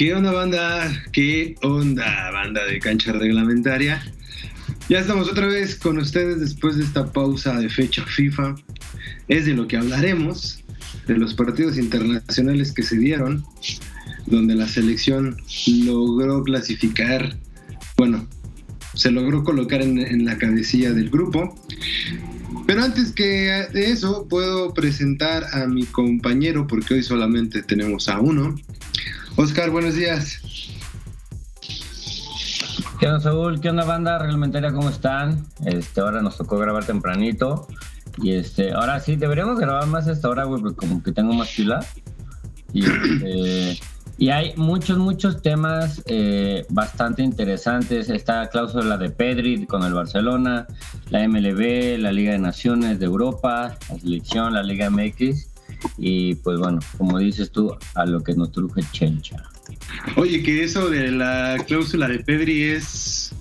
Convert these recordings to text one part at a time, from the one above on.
¿Qué onda, banda? ¿Qué onda, banda de cancha reglamentaria? Ya estamos otra vez con ustedes después de esta pausa de fecha FIFA. Es de lo que hablaremos, de los partidos internacionales que se dieron, donde la selección logró clasificar, bueno, se logró colocar en, la cabecilla del grupo. Pero antes que eso, puedo presentar a mi compañero, porque hoy solamente tenemos a uno. Oscar, buenos días. ¿Qué onda, Saúl? ¿Qué onda, banda reglamentaria? ¿Cómo están? Este, ahora nos tocó grabar tempranito. Y este, ahora sí, deberíamos grabar más esta hora, güey, porque como que tengo más pila. Y, este, y hay muchos, muchos temas eh, bastante interesantes. Está la cláusula de Pedri con el Barcelona, la MLB, la Liga de Naciones de Europa, la selección, la Liga MX. Y pues bueno, como dices tú, a lo que nos truje Chencha. Oye, que eso de la cláusula de Pedri es...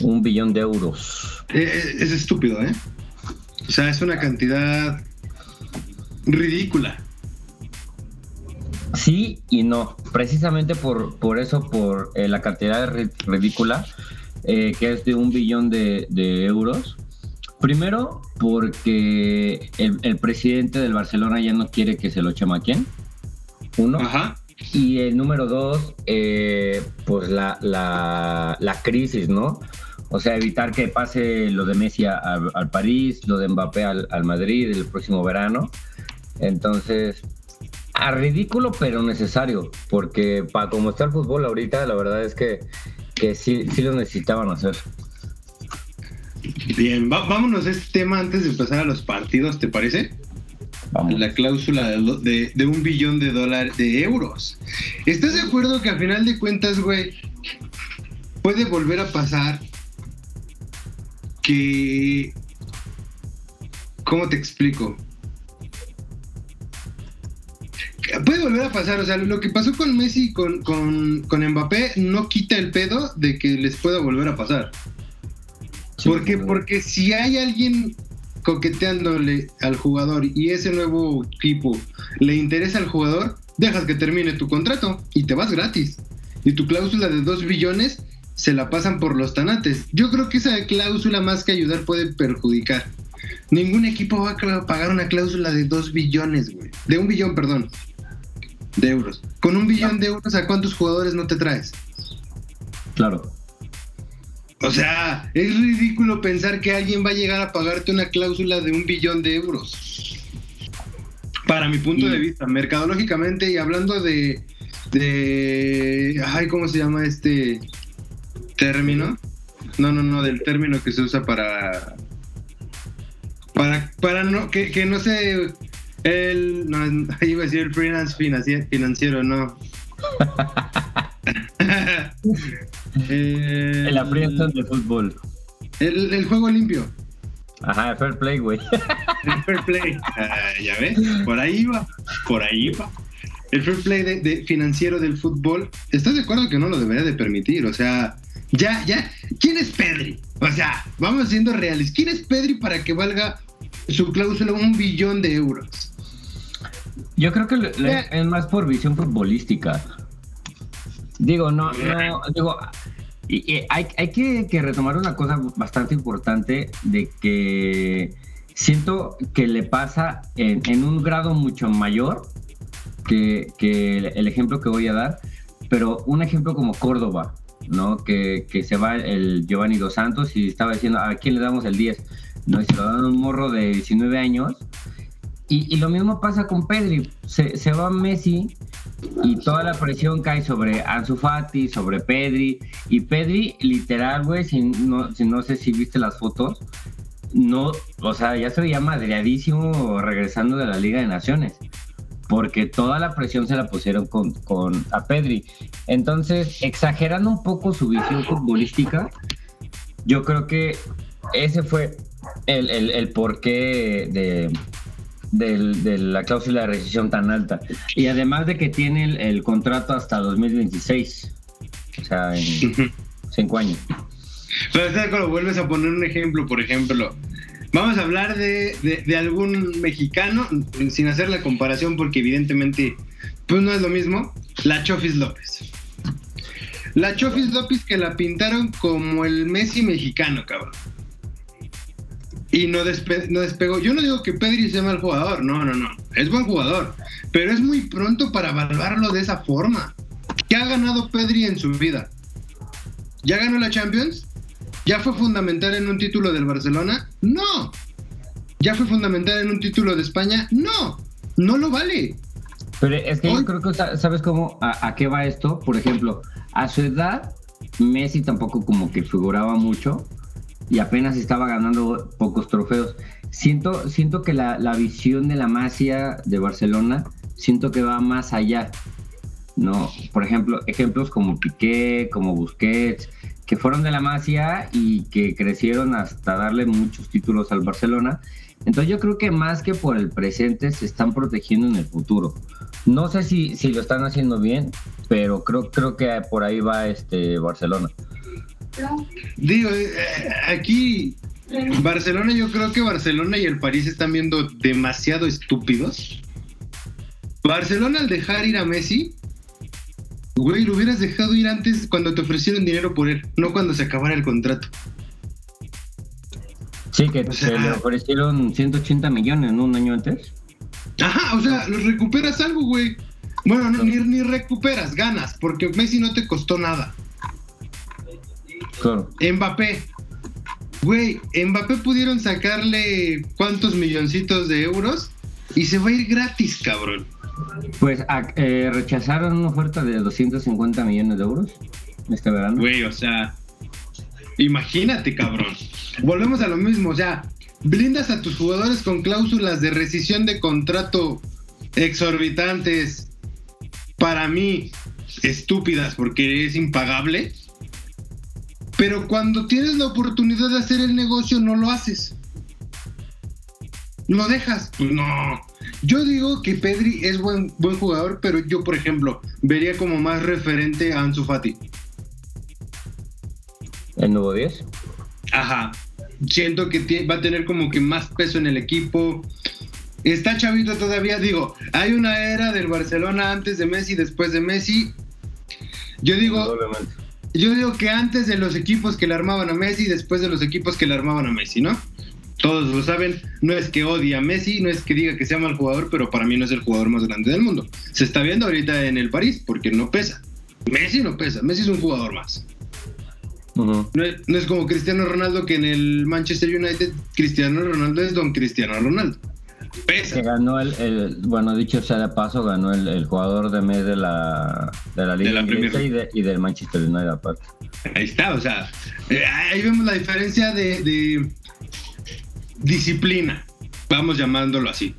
Un billón de euros. Eh, eh, es estúpido, ¿eh? O sea, es una cantidad ridícula. Sí y no, precisamente por, por eso, por eh, la cantidad ridícula, eh, que es de un billón de, euros. Primero, porque el, presidente del Barcelona ya no quiere que se lo chamaquen. Uno. Ajá. Y el número dos, eh, pues la, la, crisis, ¿no? O sea, evitar que pase lo de Messi al, París, lo de Mbappé al, al Madrid el próximo verano. Entonces, a ridículo, pero necesario, porque para como está el fútbol ahorita, la verdad es que, que sí, sí lo necesitaban hacer. Bien, vámonos a este tema antes de empezar a los partidos, ¿te parece? Vamos. La cláusula de, de, un billón de dólares, de euros. ¿Estás de acuerdo que a final de cuentas, güey, puede volver a pasar que... ¿Cómo te explico? puede volver a pasar, o sea, lo que pasó con Messi con, con, con Mbappé no quita el pedo de que les pueda volver a pasar. Porque, porque si hay alguien coqueteándole al jugador y ese nuevo equipo le interesa al jugador, dejas que termine tu contrato y te vas gratis. Y tu cláusula de 2 billones se la pasan por los tanates. Yo creo que esa cláusula más que ayudar puede perjudicar. Ningún equipo va a pagar una cláusula de 2 billones, güey. De un billón, perdón de euros. Con un billón de euros, ¿a cuántos jugadores no te traes? Claro. O sea, es ridículo pensar que alguien va a llegar a pagarte una cláusula de un billón de euros. Para mi punto de vista, mercadológicamente y hablando de, de, ay, ¿cómo se llama este término? No, no, no, del término que se usa para, para, para no, que, que no se el, no, iba a decir el freelance financiero, no. el, el aprietón de fútbol. El, el, juego limpio. Ajá, fair play, güey. El fair play. Ah, ya ves, por ahí va, por ahí va. El fair play de, financiero del fútbol, ¿estás de acuerdo que no lo debería de permitir? O sea, ya, ya, ¿quién es Pedri? O sea, vamos siendo reales. ¿Quién es Pedri para que valga su cláusula un billón de euros? Yo creo que es más por visión futbolística. Digo, no, no, digo, hay, hay que, retomar una cosa bastante importante de que siento que le pasa en, un grado mucho mayor que, el ejemplo que voy a dar, pero un ejemplo como Córdoba, ¿no? Que, se va el Giovanni Dos Santos y estaba diciendo, ¿a quién le damos el 10? No, y se lo dan un morro de 19 años y, lo mismo pasa con Pedri. Se, se, va Messi y toda la presión cae sobre Ansu Fati, sobre Pedri. Y Pedri, literal, güey, si no, si no sé si viste las fotos, no, o sea, ya se veía madreadísimo regresando de la Liga de Naciones. Porque toda la presión se la pusieron con, con a Pedri. Entonces, exagerando un poco su visión futbolística, yo creo que ese fue el, el, el porqué de, de la cláusula de rescisión tan alta. Y además de que tiene el, contrato hasta 2026. O sea, en cinco años. Pero cuando vuelves a poner un ejemplo, por ejemplo, vamos a hablar de, de, algún mexicano, sin hacer la comparación porque evidentemente pues no es lo mismo, la Chofis López. La Chofis López que la pintaron como el Messi mexicano, cabrón. Y no, no despegó. Yo no digo que Pedri sea mal jugador, no, no, no. Es buen jugador. Pero es muy pronto para evaluarlo de esa forma. ¿Qué ha ganado Pedri en su vida? ¿Ya ganó la Champions? ¿Ya fue fundamental en un título del Barcelona? No. ¿Ya fue fundamental en un título de España? No. No lo vale. Pero es que yo creo que, ¿sabes cómo? A, qué va esto? Por ejemplo, a su edad, Messi tampoco como que figuraba mucho y apenas estaba ganando pocos trofeos. Siento, siento que la, la visión de la Masia de Barcelona, siento que va más allá. ¿no? Por ejemplo, ejemplos como Piqué, como Busquets, que fueron de la Masia y que crecieron hasta darle muchos títulos al Barcelona. Entonces yo creo que más que por el presente se están protegiendo en el futuro. No sé si, si lo están haciendo bien, pero creo, creo que por ahí va este Barcelona. Digo, eh, aquí Barcelona, yo creo que Barcelona y el París están viendo demasiado estúpidos. Barcelona al dejar ir a Messi, güey, lo hubieras dejado ir antes cuando te ofrecieron dinero por él, no cuando se acabara el contrato. Sí, que le ofrecieron 180 millones, ¿no? Un año antes. Ajá, o sea, recuperas algo, güey. Bueno, no, ni, ni, recuperas, ganas, porque Messi no te costó nada. Claro. Mbappé. Güey, Mbappé pudieron sacarle cuántos milloncitos de euros y se va a ir gratis, cabrón. Pues eh, rechazaron una oferta de 250 millones de euros este verano. Güey, o sea, imagínate, cabrón. Volvemos a lo mismo, o sea, blindas a tus jugadores con cláusulas de rescisión de contrato exorbitantes, para mí estúpidas porque es impagable, pero cuando tienes la oportunidad de hacer el negocio no lo haces. Lo dejas, pues no. Yo digo que Pedri es buen, buen jugador, pero yo, por ejemplo, vería como más referente a Ansu Fati. ¿El nuevo 10? Ajá siento que va a tener como que más peso en el equipo. Está chavito todavía, digo, hay una era del Barcelona antes de Messi, después de Messi. Yo digo, yo digo que antes de los equipos que le armaban a Messi, después de los equipos que le armaban a Messi, ¿no? Todos lo saben, no es que odie a Messi, no es que diga que sea mal jugador, pero para mí no es el jugador más grande del mundo. Se está viendo ahorita en el París porque no pesa. Messi no pesa, Messi es un jugador más no, es, como Cristiano Ronaldo que en el Manchester United Cristiano Ronaldo es don Cristiano Ronaldo. Que ganó el, bueno, dicho sea de paso, ganó el, jugador de mes de la, de la Liga y, del Manchester United aparte. Ahí está, o sea, eh, ahí vemos la diferencia de disciplina, vamos llamándolo así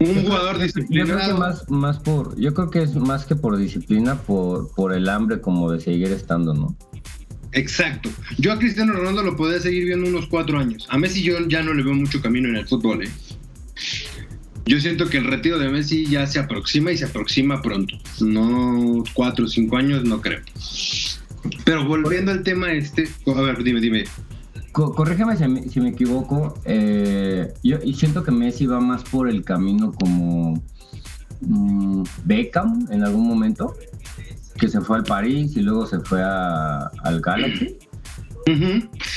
un jugador disciplinado. Yo creo que más, más por, yo creo que es más que por disciplina, por, por el hambre como de seguir estando, ¿no? Exacto. Yo a Cristiano Ronaldo lo podría seguir viendo unos cuatro años. A Messi yo ya no le veo mucho camino en el fútbol, ¿eh? Yo siento que el retiro de Messi ya se aproxima y se aproxima pronto. No cuatro o cinco años, no creo. Pero volviendo al tema este, a ver, dime, dime corrígeme si, me equivoco. Eh, yo siento que Messi va más por el camino como mm, Beckham en algún momento, que se fue al París y luego se fue al Galaxy.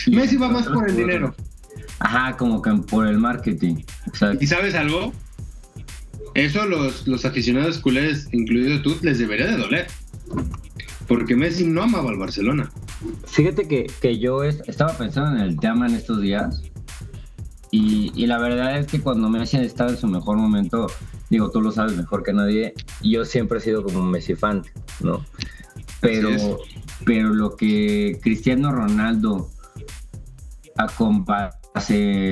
Messi va más por el dinero. Ajá, como que por el marketing. ¿Y sabes algo? Eso los, los aficionados culés, incluido tú, les debería de doler. Porque Messi no amaba al Barcelona. Fíjate que, yo estaba pensando en el tema en estos días y, la verdad es que cuando Messi estaba en su mejor momento, digo, tú lo sabes mejor que nadie, yo siempre he sido como un Messi fan, ¿no? Pero, pero lo que Cristiano Ronaldo acompañe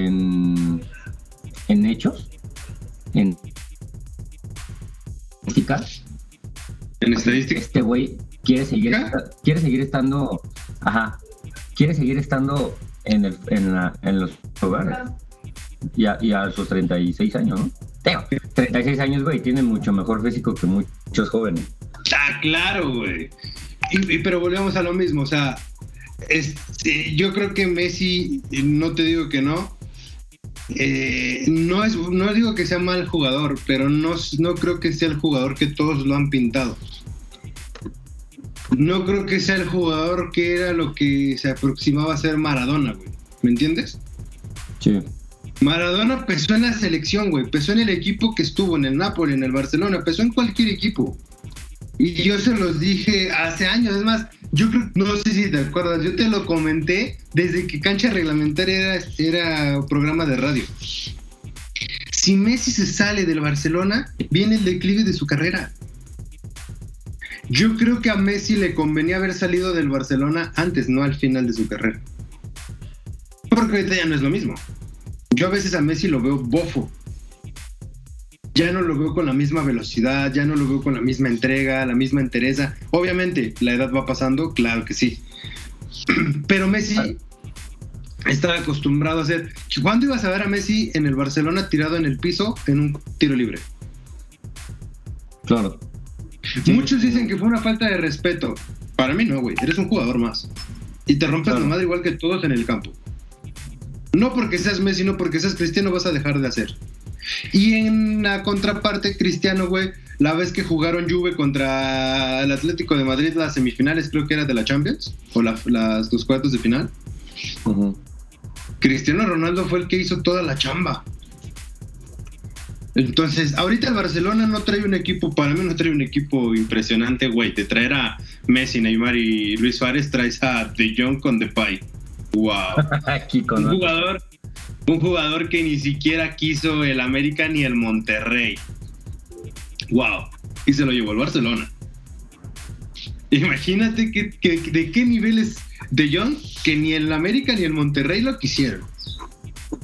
en, en hechos, en estadísticas, en estadísticas, este güey quiere seguir, quiere seguir estando, ajá, quiere seguir estando en, el, en, los hogares. Y a, y a, sus 36 años, ¿no? 36 años, güey, tiene mucho mejor físico que muchos jóvenes. Ah, claro, güey. Y, pero volvemos a lo mismo, o sea, yo creo que Messi, no te digo que no, eh, no, es, no digo que sea mal jugador, pero no, no creo que sea el jugador que todos lo han pintado. no creo que sea el jugador que era lo que se aproximaba a ser Maradona, güey. ¿Me entiendes? Sí. Maradona pesó en la selección, güey. Pesó en el equipo que estuvo, en el Napoli, en el Barcelona. Pesó en cualquier equipo. Y yo se los dije hace años. Es más, yo creo, no sé si te acuerdas, yo te lo comenté desde que Cancha Reglamentaria era, era programa de radio. Si Messi se sale del Barcelona, viene el declive de su carrera. Yo creo que a Messi le convenía haber salido del Barcelona antes, no al final de su carrera. Porque ahorita ya no es lo mismo. Yo a veces a Messi lo veo bofo. Ya no lo veo con la misma velocidad, ya no lo veo con la misma entrega, la misma entereza. Obviamente, la edad va pasando, claro que sí. Pero Messi estaba acostumbrado a hacer. ¿Cuándo ibas a ver a Messi en el Barcelona tirado en el piso en un tiro libre? Claro. Muchos dicen que fue una falta de respeto. Para mí no, güey. Eres un jugador más. Y te rompes la madre igual que todos en el campo. No porque seas Messi, no porque seas Cristiano vas a dejar de hacer. Y en la contraparte, Cristiano, güey, la vez que jugaron Juve contra el Atlético de Madrid, las semifinales creo que era de la Champions, o las dos cuartos de final. Cristiano Ronaldo fue el que hizo toda la chamba. Entonces, ahorita el Barcelona no trae un equipo, para mí no trae un equipo impresionante, güey. Te traer a Messi, Neymar y Luis Suárez, traes a De Jong con Depay. Wow. un jugador, un jugador que ni siquiera quiso el América ni el Monterrey. Wow. Y se lo llevó el Barcelona. Imagínate que, de qué nivel es De Jong que ni el América ni el Monterrey lo quisieron.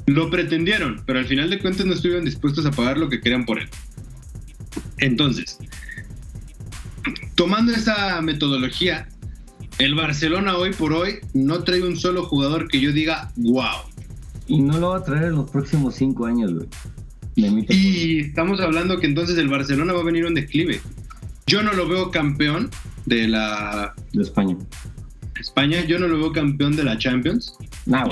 Lo pretendieron, pero al final de cuentas no estuvieron dispuestos a pagar lo que querían por él. Entonces, tomando esa metodología, el Barcelona hoy por hoy no trae un solo jugador que yo diga, wow. Y no lo va a traer en los próximos cinco años, güey. Y estamos hablando que entonces el Barcelona va a venir un declive. Yo no lo veo campeón de la... De España. España, yo no lo veo campeón de la Champions.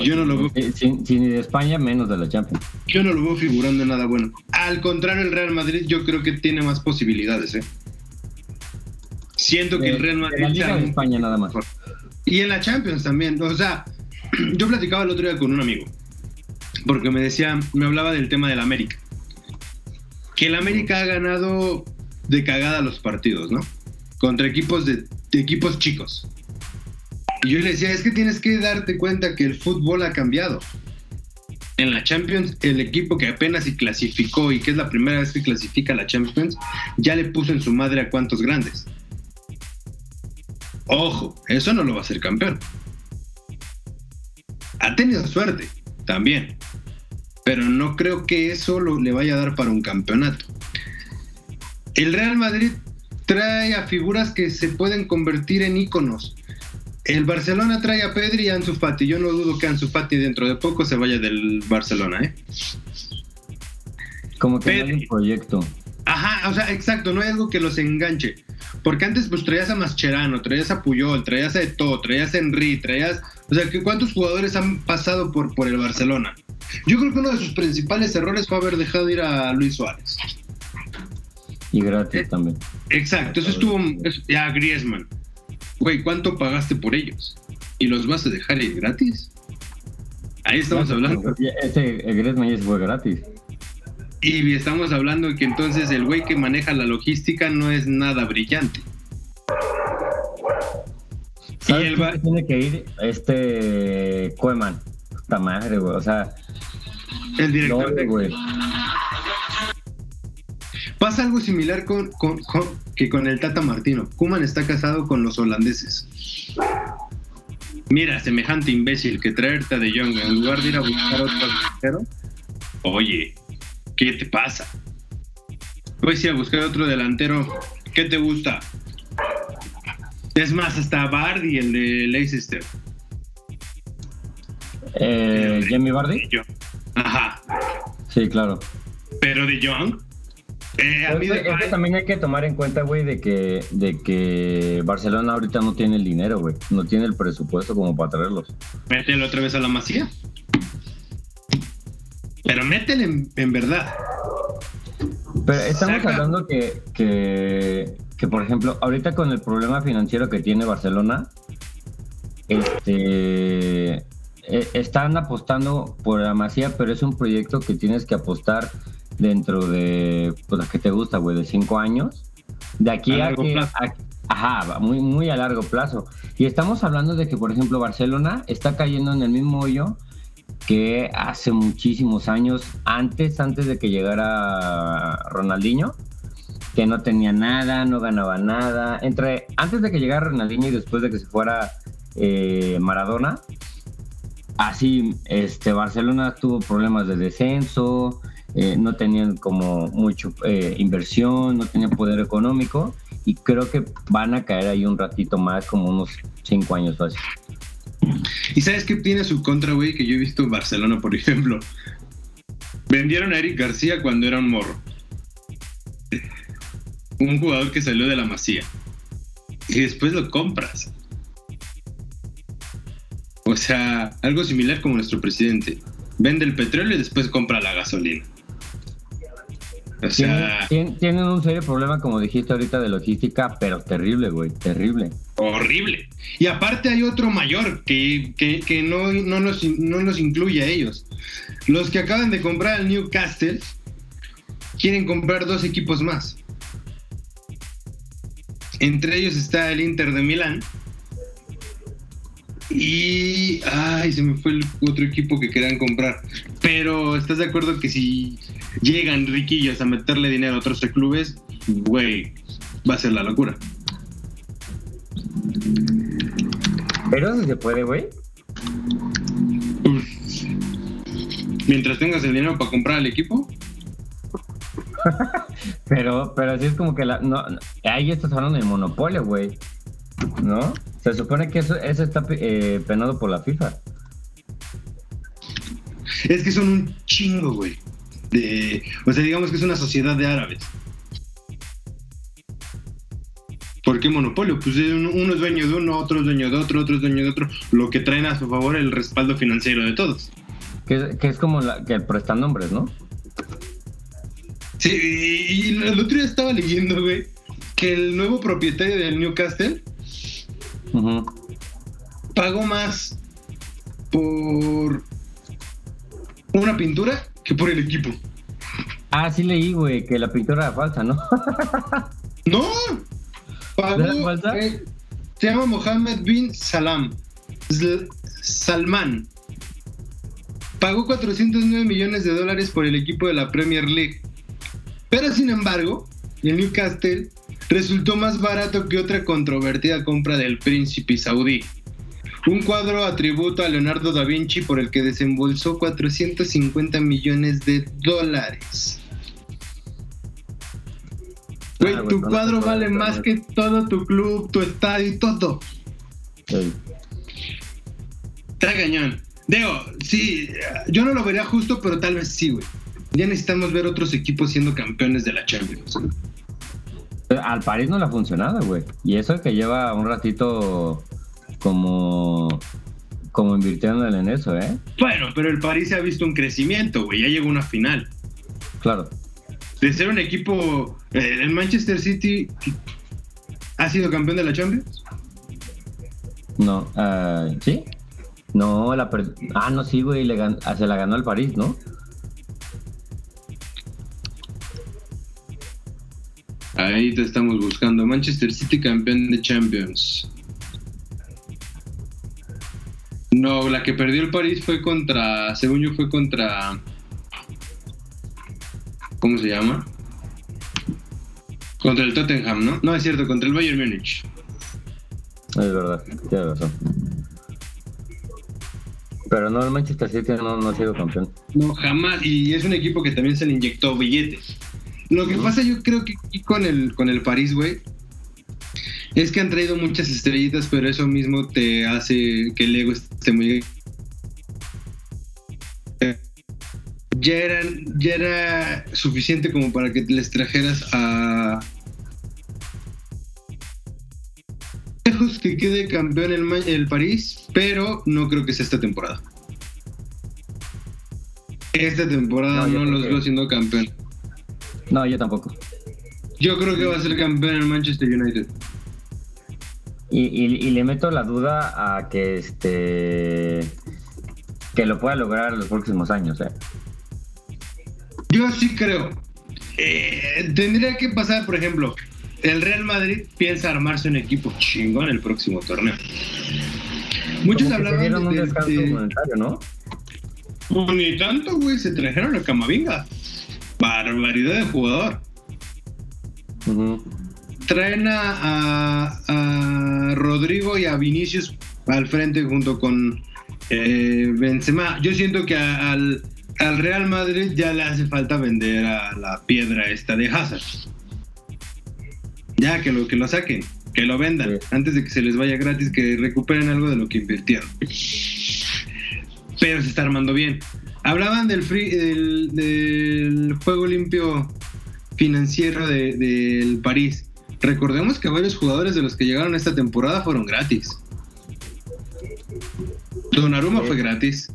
yo no lo veo. Si, ni de España, menos de la Champions. Yo no lo veo figurando en nada bueno. Al contrario, el Real Madrid, yo creo que tiene más posibilidades, ¿eh? Siento que el Real Madrid. En la España, nada más. Y en la Champions también. O sea, yo platicaba el otro día con un amigo. Porque me decía, me hablaba del tema del América. Que el América ha ganado de cagada los partidos, ¿no? Contra equipos de equipos chicos. Y yo le decía, es que tienes que darte cuenta que el fútbol ha cambiado. En la Champions, el equipo que apenas se clasificó y que es la primera vez que clasifica la Champions, ya le puso en su madre a cuantos grandes. Ojo, eso no lo va a hacer campeón. Ha tenido suerte, también. Pero no creo que eso lo, le vaya a dar para un campeonato. El Real Madrid trae a figuras que se pueden convertir en íconos. El Barcelona trae a Pedri y a Ansu Fati. Yo no dudo que Ansu Fati dentro de poco se vaya del Barcelona, ¿eh? Como que hay un proyecto. O sea, exacto, no hay algo que los enganche. Porque antes pues traías a Mascherano, traías a Puyol, traías a Eto, traías a Henry, traías... O sea, ¿cuántos jugadores han pasado por, por el Barcelona? Yo creo que uno de sus principales errores fue haber dejado ir a Luis Suárez. Y gratis también. Exacto, eso estuvo... Ya, Griezmann güey, ¿cuánto pagaste por ellos? ¿Y los vas a dejar gratis? Ahí estamos hablando. Ese Griezmann fue gratis. Y estamos hablando de que entonces el güey que maneja la logística no es nada brillante. y él tiene que ir este Koeman. Puta madre, güey. O sea. El director. de... güey. Pasa algo similar con, que con el Tata Martino. Kuman está casado con los holandeses. Mira, semejante imbécil que traerte De Jong en lugar de ir a buscar otro delantero. Oye, ¿qué te pasa? Pues ir a buscar otro delantero. ¿Qué te gusta? Es más, hasta Bardi, el de Leicester. Eh, ¿Jamie Bardi? Ajá. Sí, claro. Pero De Jong eh, también hay que tomar en cuenta, güey, de que, de que Barcelona ahorita no tiene el dinero, güey. No tiene el presupuesto como para traerlos. Mételo otra vez a la masía. Pero métele en, verdad. Pero estamos hablando que, que, que, por ejemplo, ahorita con el problema financiero que tiene Barcelona, este, e, están apostando por la Masía, pero es un proyecto que tienes que apostar dentro de, pues, que te gusta, güey, de cinco años. De aquí a, que... ajá, muy, muy a largo plazo. Y estamos hablando de que, por ejemplo, Barcelona está cayendo en el mismo hoyo que hace muchísimos años, antes, antes de que llegara Ronaldinho, que no tenía nada, no ganaba nada. Entre, antes de que llegara Ronaldinho y después de que se fuera eh, Maradona, así, este, Barcelona tuvo problemas de descenso, eh, no tenían como mucho eh, inversión, no tenían poder económico y creo que van a caer ahí un ratito más, como unos cinco años así. ¿Y sabes qué tiene su contra, güey? Que yo he visto en Barcelona, por ejemplo. Vendieron a Eric García cuando era un morro. Un jugador que salió de la masía. Y después lo compras. O sea, algo similar como nuestro presidente. Vende el petróleo y después compra la gasolina. O sea, tienen, un serio problema, como dijiste ahorita, de logística, pero terrible, güey, terrible. Horrible. Y aparte hay otro mayor que, que, no, no, nos, no nos incluye a ellos. Los que acaban de comprar el Newcastle quieren comprar dos equipos más. Entre ellos está el Inter de Milán. Y. Ay, se me fue el otro equipo que querían comprar. Pero, ¿estás de acuerdo que si llegan riquillos a meterle dinero a otros clubes, güey, va a ser la locura. Pero si se puede, güey. Mientras tengas el dinero para comprar el equipo. pero, pero así es como que la, no, ahí estás hablando de monopolio, güey. ¿No? Se supone que eso, eso está eh, penado por la FIFA. Es que son un chingo, güey o sea, digamos que es una sociedad de árabes. ¿Por qué monopolio? Pues uno es dueño de uno, otro es dueño de otro, otro es dueño de otro, lo que traen a su favor el respaldo financiero de todos. Que, es como la, que prestan nombres, ¿no? Sí, y, el otro día estaba leyendo, güey, que el nuevo propietario del Newcastle pagó más por una pintura que por el equipo. Ah, sí leí, güey, que la pintura era falsa, ¿no? no. Pagó, falsa? Eh, se llama Mohammed bin Salam. Salman. Pagó 409 millones de dólares por el equipo de la Premier League. Pero sin embargo, el Newcastle resultó más barato que otra controvertida compra del príncipe saudí. Un cuadro a tributo a Leonardo da Vinci por el que desembolsó 450 millones de dólares. Güey, ah, tu cuadro vale más que todo tu club, tu estadio y todo. Está cañón. Digo, sí, yo no lo vería justo, pero tal vez sí, güey. Ya necesitamos ver otros equipos siendo campeones de la Champions. Al París no le ha funcionado, güey. Y eso que lleva un ratito como, como invirtiéndole en eso, ¿eh? Bueno, pero el París se ha visto un crecimiento, güey, ya llegó a una final. Claro. De ser un equipo, eh, el Manchester City ha sido campeón de la Champions. No, uh, ¿sí? No, la ah, no, sí, güey, ah, se la ganó el París, ¿no? Ahí te estamos buscando. Manchester City campeón de Champions. No, la que perdió el París fue contra, según yo fue contra, ¿cómo se llama? Contra el Tottenham, ¿no? No, es cierto, contra el Bayern Múnich. Es verdad, tienes razón. Pero no, el Manchester City no, no ha sido campeón. No, jamás. Y es un equipo que también se le inyectó billetes. Lo que pasa yo creo que aquí con el, con el París, güey, es que han traído muchas estrellitas, pero eso mismo te hace que el ego esté muy... Ya, eran, ya era suficiente como para que les trajeras a... Lejos que quede campeón el, el París, pero no creo que sea esta temporada. Esta temporada no, los veo siendo campeón. No, yo tampoco. Yo creo que va a ser campeón en Manchester United. Y, le meto la duda a que este que lo pueda lograr en los próximos años. ¿eh? Yo sí creo. Eh, tendría que pasar, por ejemplo, el Real Madrid piensa armarse un equipo chingón el próximo torneo. Muchos hablaban de, un de, ¿no? Ni tanto, güey, se trajeron a Camavinga. Barbaridad de jugador. Traen a, Rodrigo y a Vinicius al frente junto con eh, Benzema. Yo siento que al, Real Madrid ya le hace falta vender a la piedra esta de Hazard. Ya, que lo, que lo saquen, que lo vendan, antes de que se les vaya gratis, que recuperen algo de lo que invirtieron. Pero se está armando bien. Hablaban del, free, del, juego limpio financiero del de, París. Recordemos que varios jugadores de los que llegaron esta temporada fueron gratis. Donnarumma fue gratis.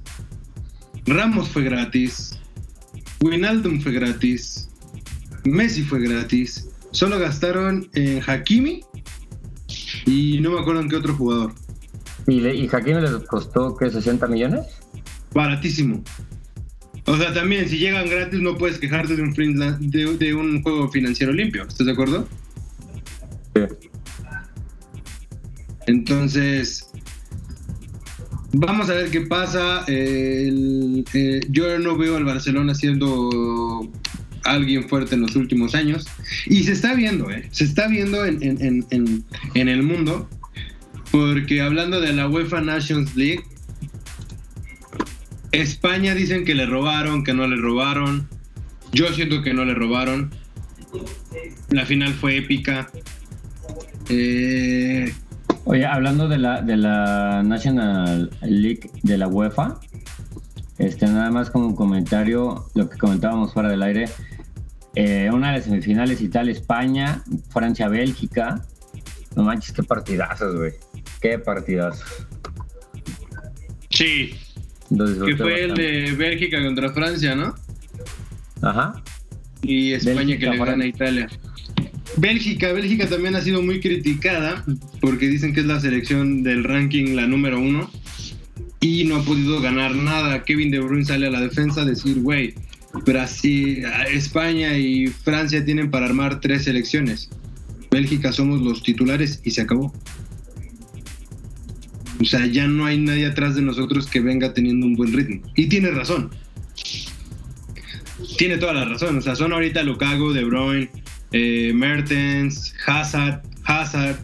Ramos fue gratis. Winaldum fue gratis. Messi fue gratis. Solo gastaron en Hakimi y no me acuerdo en qué otro jugador. ¿Y, y Hakimi les costó qué, 60 millones? Baratísimo. O sea, también, si llegan gratis, no puedes quejarte de un, de, un juego financiero limpio. ¿Estás de acuerdo? Entonces, vamos a ver qué pasa. Eh, yo no veo al Barcelona siendo alguien fuerte en los últimos años. Y se está viendo, ¿eh? Se está viendo en, en el mundo. Porque hablando de la UEFA Nations League, España dicen que le robaron, que no le robaron. Yo siento que no le robaron. La final fue épica. Eh, Oye, hablando de la, de la National League de la UEFA, este, nada más como un comentario, lo que comentábamos fuera del aire. Eh, una de las semifinales Italia-España, Francia-Bélgica. No manches, qué partidazos, güey. Qué partidazos. Sí, que fue el de Bélgica contra Francia, ¿no? Ajá. Y España que le gana a Italia. Bélgica, Bélgica también ha sido muy criticada porque dicen que es la selección del ranking la número uno y no ha podido ganar nada. Kevin De Bruyne sale a la defensa a decir, güey, Brasil, España y Francia tienen para armar tres selecciones. Bélgica somos los titulares y se acabó. O sea, ya no hay nadie atrás de nosotros que venga teniendo un buen ritmo. Y tiene razón. Tiene toda la razón. O sea, son ahorita Lukaku, De Bruyne, eh, Mertens, Hazard, Hazard,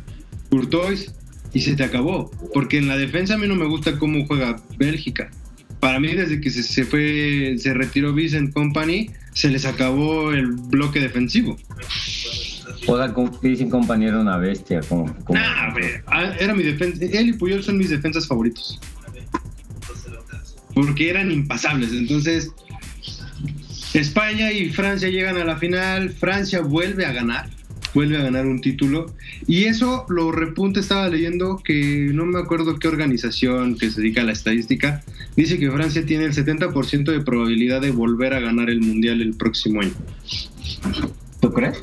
Courtois y se te acabó. Porque en la defensa a mí no me gusta cómo juega Bélgica. Para mí desde que se, fue, se retiró Vincent Company, se les acabó el bloque defensivo. Joder, dicen compañero una bestia. Como, Nah, ah, Era mi defensa. Él y Puyol son mis defensas favoritos. Porque eran impasables. Entonces, España y Francia llegan a la final. Francia vuelve a ganar. Vuelve a ganar un título. Y eso lo repunta. Estaba leyendo que no me acuerdo qué organización que se dedica a la estadística. Dice que Francia tiene el 70% de probabilidad de volver a ganar el mundial el próximo año. ¿Tú crees?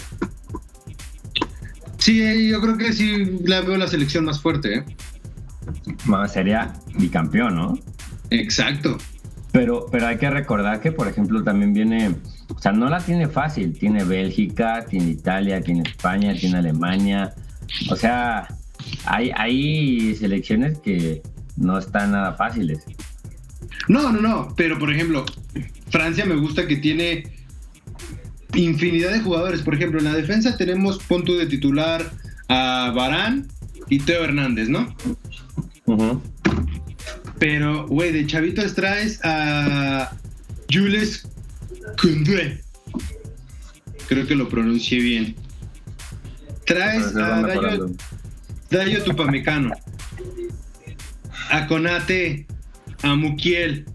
Sí, yo creo que sí la veo la selección más fuerte. ¿eh? Sería bicampeón, ¿no? Exacto. Pero, pero hay que recordar que, por ejemplo, también viene, o sea, no la tiene fácil. Tiene Bélgica, tiene Italia, tiene España, tiene Alemania. O sea, hay, hay selecciones que no están nada fáciles. No, no, no. Pero, por ejemplo, Francia me gusta que tiene infinidad de jugadores. Por ejemplo, en la defensa tenemos punto de titular a Barán y Teo Hernández, ¿no? Pero, güey, de chavitos traes a Jules Koundé. Creo que lo pronuncié bien. Traes a Dayo, Dayo Tupamecano, a Conate, a Mukiel,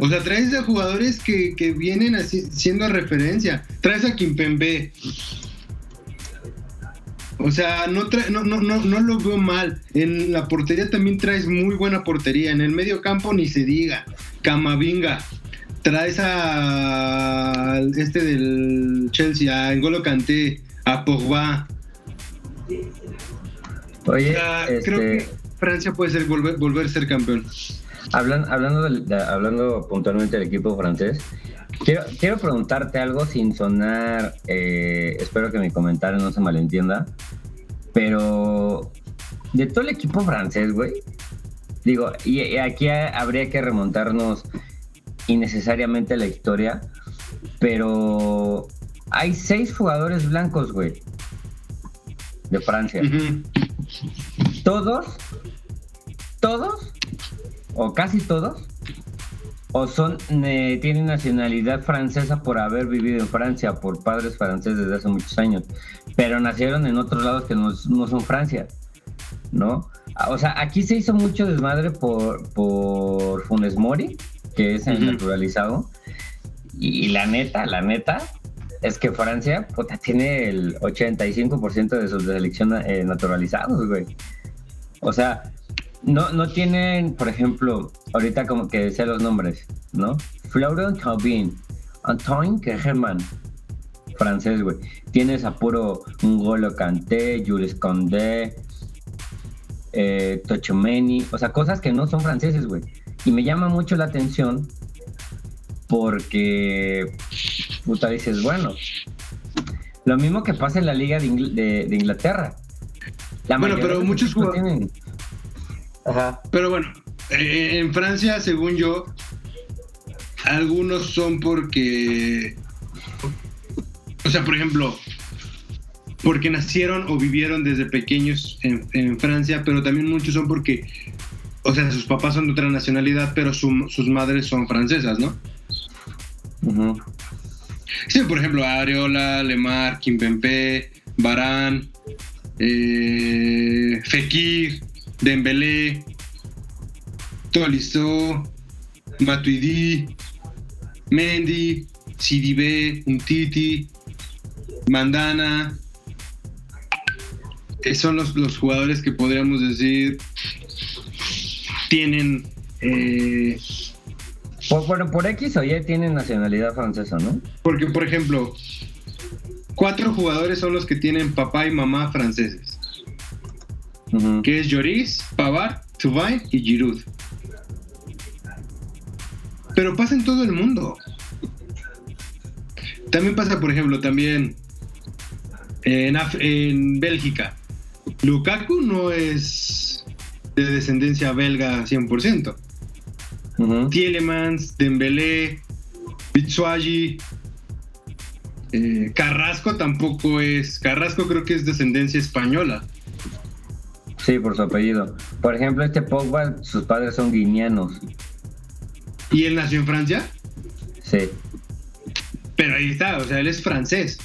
o sea, traes a jugadores que, vienen así, siendo referencia. Traes a Kimpembe. O sea, no, no, no, no, lo veo mal. En la portería también traes muy buena portería. En el medio campo ni se diga. Camavinga. Traes a este del Chelsea, a Engolo Kanté, a Pogba. Oye, creo que este, Francia puede ser volver, volver a ser campeón. hablan- hablando, de- hablando puntualmente del equipo francés, quiero, quiero preguntarte algo sin sonar, eh, espero que mi comentario no se malentienda, pero de todo el equipo francés, güey, digo, y, y aquí ha- habría que remontarnos innecesariamente a la historia, pero hay seis jugadores blancos, güey, de Francia. Todos, todos, o casi todos, o son, eh, tienen nacionalidad francesa por haber vivido en Francia, por padres franceses desde hace muchos años, pero nacieron en otros lados que no, no son Francia, ¿no? Ah, O sea, aquí se hizo mucho desmadre por, por Funes Mori, que es el naturalizado, y, y la neta, la neta, es que Francia puta, tiene el 85% de sus selección eh, naturalizados, güey. O sea, no, no tienen, por ejemplo, ahorita como que decía los nombres, ¿no? Florent Taubin, Antoine Germain, francés, güey. Tienes a puro Ngolo Kanté, Jules Condé, eh, Tochomeni, o sea, cosas que no son franceses, güey. Y me llama mucho la atención porque, puta, dices, bueno, lo mismo que pasa en la Liga de, Ingl- de- de Inglaterra. La Bueno, pero muchos equipos jugad- tienen. Ajá. Pero bueno, eh, en Francia, según yo, algunos son porque, o sea, por ejemplo, porque nacieron o vivieron desde pequeños en, en Francia, pero también muchos son porque, o sea, sus papás son de otra nacionalidad, pero su- sus madres son francesas, ¿no? Ujú. Sí, por ejemplo, Areola, Lemar, Kimpembe, Barán, eh, Fekir, Dembélé, Tolisso, Matuidi, Mendy, Sidibé, Umtiti, Mandana. Son los, los jugadores que podríamos decir tienen eh, Por, bueno, por X o Y tienen nacionalidad francesa, ¿no? Porque, por ejemplo, cuatro jugadores son los que tienen papá y mamá franceses, Que es Lloris, Pavard, Thauvin y Giroud. Pero pasa en todo el mundo. También pasa, por ejemplo, también en, Af- en Bélgica. Lukaku no es de descendencia belga 100%. Ujú. Tielemans, Dembélé, Bitsuagi, eh, Carrasco tampoco es. Carrasco creo que es descendencia española. Sí, por su apellido. Por ejemplo, este Pogba, sus padres son guineanos. Y él nació en Francia, Sí. pero ahí está, o sea, él es francés.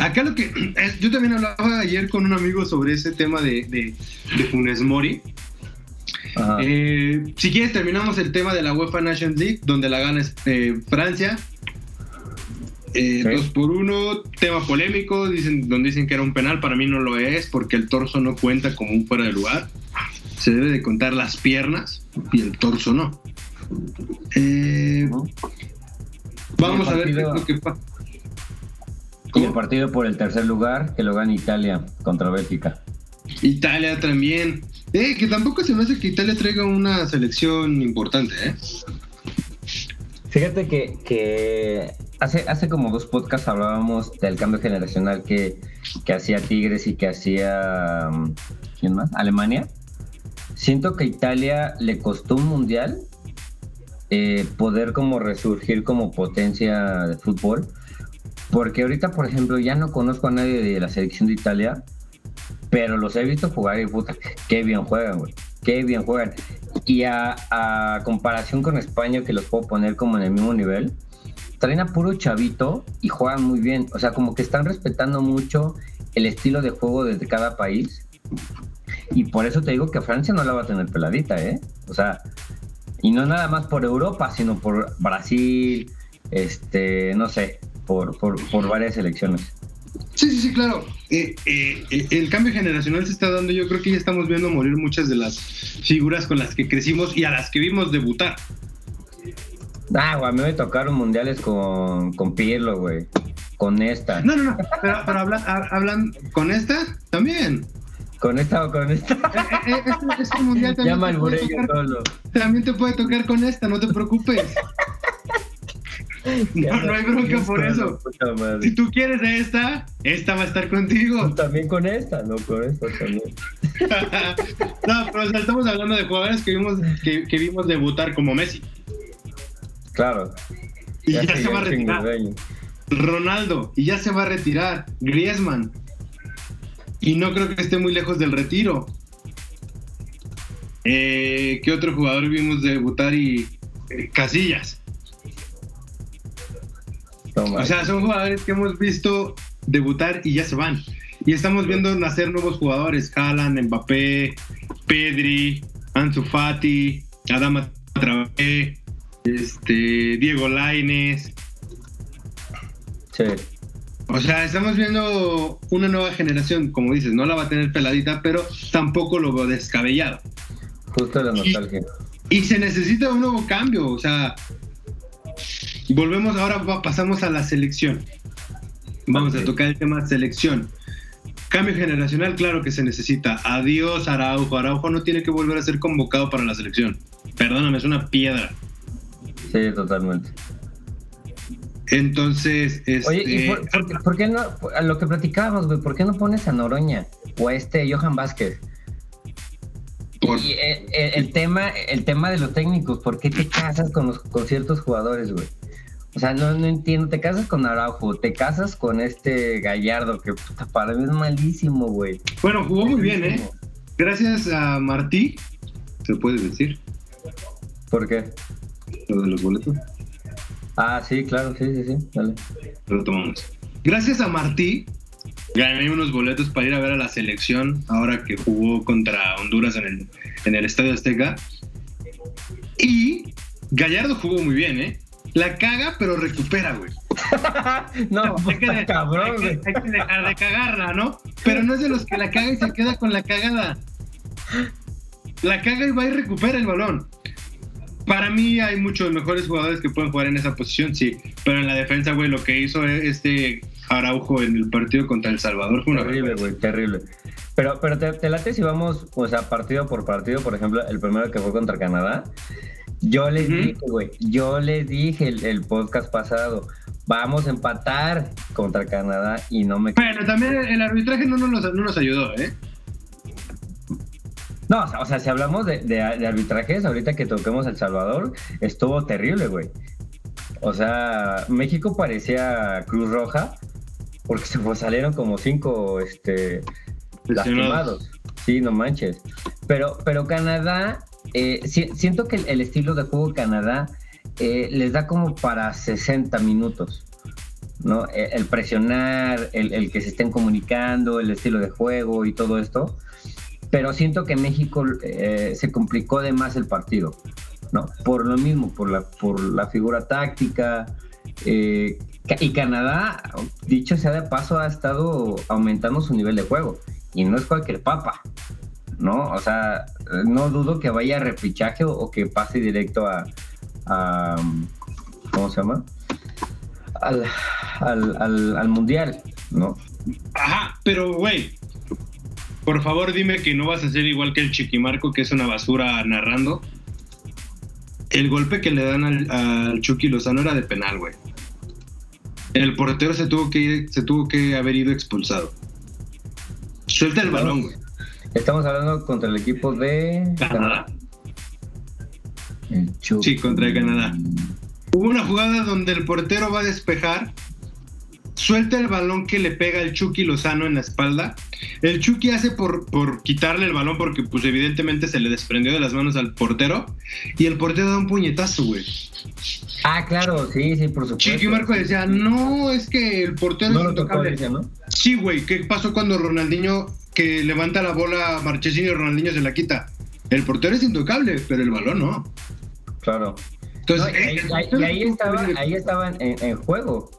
Acá lo que. es- yo también hablaba ayer con un amigo sobre ese tema de, de, de Funes Mori. Eh, si quieres, terminamos el tema de la UEFA Nations League, donde la gana eh, Francia. Eh, Sí. Dos por uno, tema polémico, dicen, donde dicen que era un penal, para mí no lo es, porque el torso no cuenta como un fuera de lugar. Se debe de contar las piernas y el torso no. Eh, vamos a ver qué es lo que pasa. Y el partido por el tercer lugar que lo gana Italia contra Bélgica. Italia también. Eh, que tampoco se me hace que Italia traiga una selección importante, ¿eh? Fíjate que, que hace, hace como dos podcasts hablábamos del cambio generacional que, que hacía Tigres y que hacía. um, ¿Quién más? Alemania. Siento que Italia le costó un mundial eh, poder como resurgir como potencia de fútbol. Porque ahorita, por ejemplo, ya no conozco a nadie de la selección de Italia, pero los he visto jugar y puta, qué bien juegan, güey. Qué bien juegan. Y a, a comparación con España, que los puedo poner como en el mismo nivel, traen a puro chavito y juegan muy bien. O sea, como que están respetando mucho el estilo de juego de cada país. Y por eso te digo que Francia no la va a tener peladita, ¿eh? O sea, y no nada más por Europa, sino por Brasil, este, no sé, por, por, por varias selecciones. Sí, sí, sí, claro. Eh, eh, eh, el cambio generacional se está dando. Yo creo que ya estamos viendo morir muchas de las figuras con las que crecimos y a las que vimos debutar. Ah, güey, a mí me tocaron mundiales con, con Pirlo, güey. con esta. No, no, no, pero, pero hablan, hablan con esta también. ¿Con esta o con esta? Eh, eh, este, este mundial también, Llama te burello tocar, solo. también te puede tocar con esta, no te preocupes. No, no hay bronca por eso. Si tú quieres de esta, esta va a estar contigo. También con esta, no con esta también. no, pero o sea, estamos hablando de jugadores que vimos, que, que vimos debutar como Messi. Claro. Y ya, se va a retirar. Ronaldo, y ya se va a retirar. Griezmann. Y no creo que esté muy lejos del retiro. Eh, ¿Qué otro jugador vimos debutar y eh, Casillas? O sea, son jugadores que hemos visto debutar y ya se van. Y estamos viendo nacer nuevos jugadores: Haaland, Mbappé, Pedri, Ansu Fati, Adama Traoré, este, Diego Lainez. Sí. O sea, estamos viendo una nueva generación, como dices, no la va a tener peladita, pero tampoco lo veo descabellado. Justo la nostalgia. Y se necesita un nuevo cambio, o sea, volvemos ahora, pasamos a la selección. Vamos a tocar el tema selección. Cambio generacional, claro que se necesita. Adiós Araujo. Araujo no tiene que volver a ser convocado para la selección. Perdóname, es una piedra. Sí, totalmente. Entonces, este, Oye, ¿y por, por qué- por qué no, a lo que platicábamos, güey, por qué no pones a Noroña o a este Johan Vázquez? por- Y eh, el, tema, el tema de los técnicos, ¿por qué te casas con, los, con ciertos jugadores, güey? O sea, no, no entiendo, te casas con Araujo, te casas con este Gallardo, que puta, para mí es malísimo, güey. bueno, jugó muy bien, ¿eh? Gracias a Martí, se puede decir, ¿Por qué? Lo de los boletos. Ah, sí, claro, sí, sí, sí, dale. retomamos. Gracias a Martí, gané unos boletos para ir a ver a la selección ahora que jugó contra Honduras en el, en el Estadio Azteca. Y Gallardo jugó muy bien, ¿eh? La caga, pero recupera, güey. no, Hay que, puta, cabrón, hay que- hay que dejar de cagarla, ¿no? Pero no es de los que la caga y se queda con la cagada. La caga y va y recupera el balón. Para mí hay muchos mejores jugadores que pueden jugar en esa posición, sí. Pero en la defensa, güey, lo que hizo este Araujo en el partido contra El Salvador fue una Terrible, güey, terrible. Pero, pero te, te late si vamos, o sea, partido por partido, por ejemplo, el primero que fue contra Canadá. Yo les Ujú. dije, güey, yo les dije el, el podcast pasado, vamos a empatar contra Canadá y no me... Bueno, también el arbitraje no nos, no nos ayudó, ¿eh? No, o sea, si hablamos de, de- de arbitrajes, ahorita que toquemos El Salvador, estuvo terrible, güey. O sea, México parecía Cruz Roja porque se pues, salieron como cinco, este... lastimados. Sí, no manches. Pero, pero Canadá, eh, si- siento que el, el estilo de juego de Canadá eh, les da como para 60 minutos. ¿no? El, el presionar, el, el que se estén comunicando, el estilo de juego y todo esto. Pero siento que México eh, se complicó de más el partido. ¿no? Por lo mismo, por la, por la figura táctica. eh, y Canadá, dicho sea de paso, ha estado aumentando su nivel de juego. Y no es cualquier papa, ¿no? O sea, no dudo que vaya a repichaje o, que pase directo a, a- ¿Cómo se llama? Al, al, al- al mundial, ¿no? Ajá, pero güey, por favor dime que no vas a ser igual que el Chiquimarco, que es una basura narrando. El golpe que le dan al, al Chucky Lozano era de penal, güey. El portero se tuvo que ir- se tuvo que haber ido expulsado. Suelta el balón, güey. Estamos hablando contra el equipo de Canadá. El. Sí, contra Canadá. Hubo una jugada donde el portero va a despejar, suelta el balón que le pega al Chucky Lozano en la espalda. El Chucky hace por, por quitarle el balón porque pues evidentemente se le desprendió de las manos al portero y el portero da un puñetazo, güey. Ah, claro, sí, sí, por supuesto. Chiqui Marco decía, no, es que el portero No es lo tocó, intocable". dice, ¿no? Sí, güey, ¿qué pasó cuando Ronaldinho que levanta la bola a Marchesino y Ronaldinho se la quita? El portero es intocable, pero el balón no. Claro. Entonces, No, y, ahí- eh, ahí- y ahí estaba, ahí estaba en, en- en juego.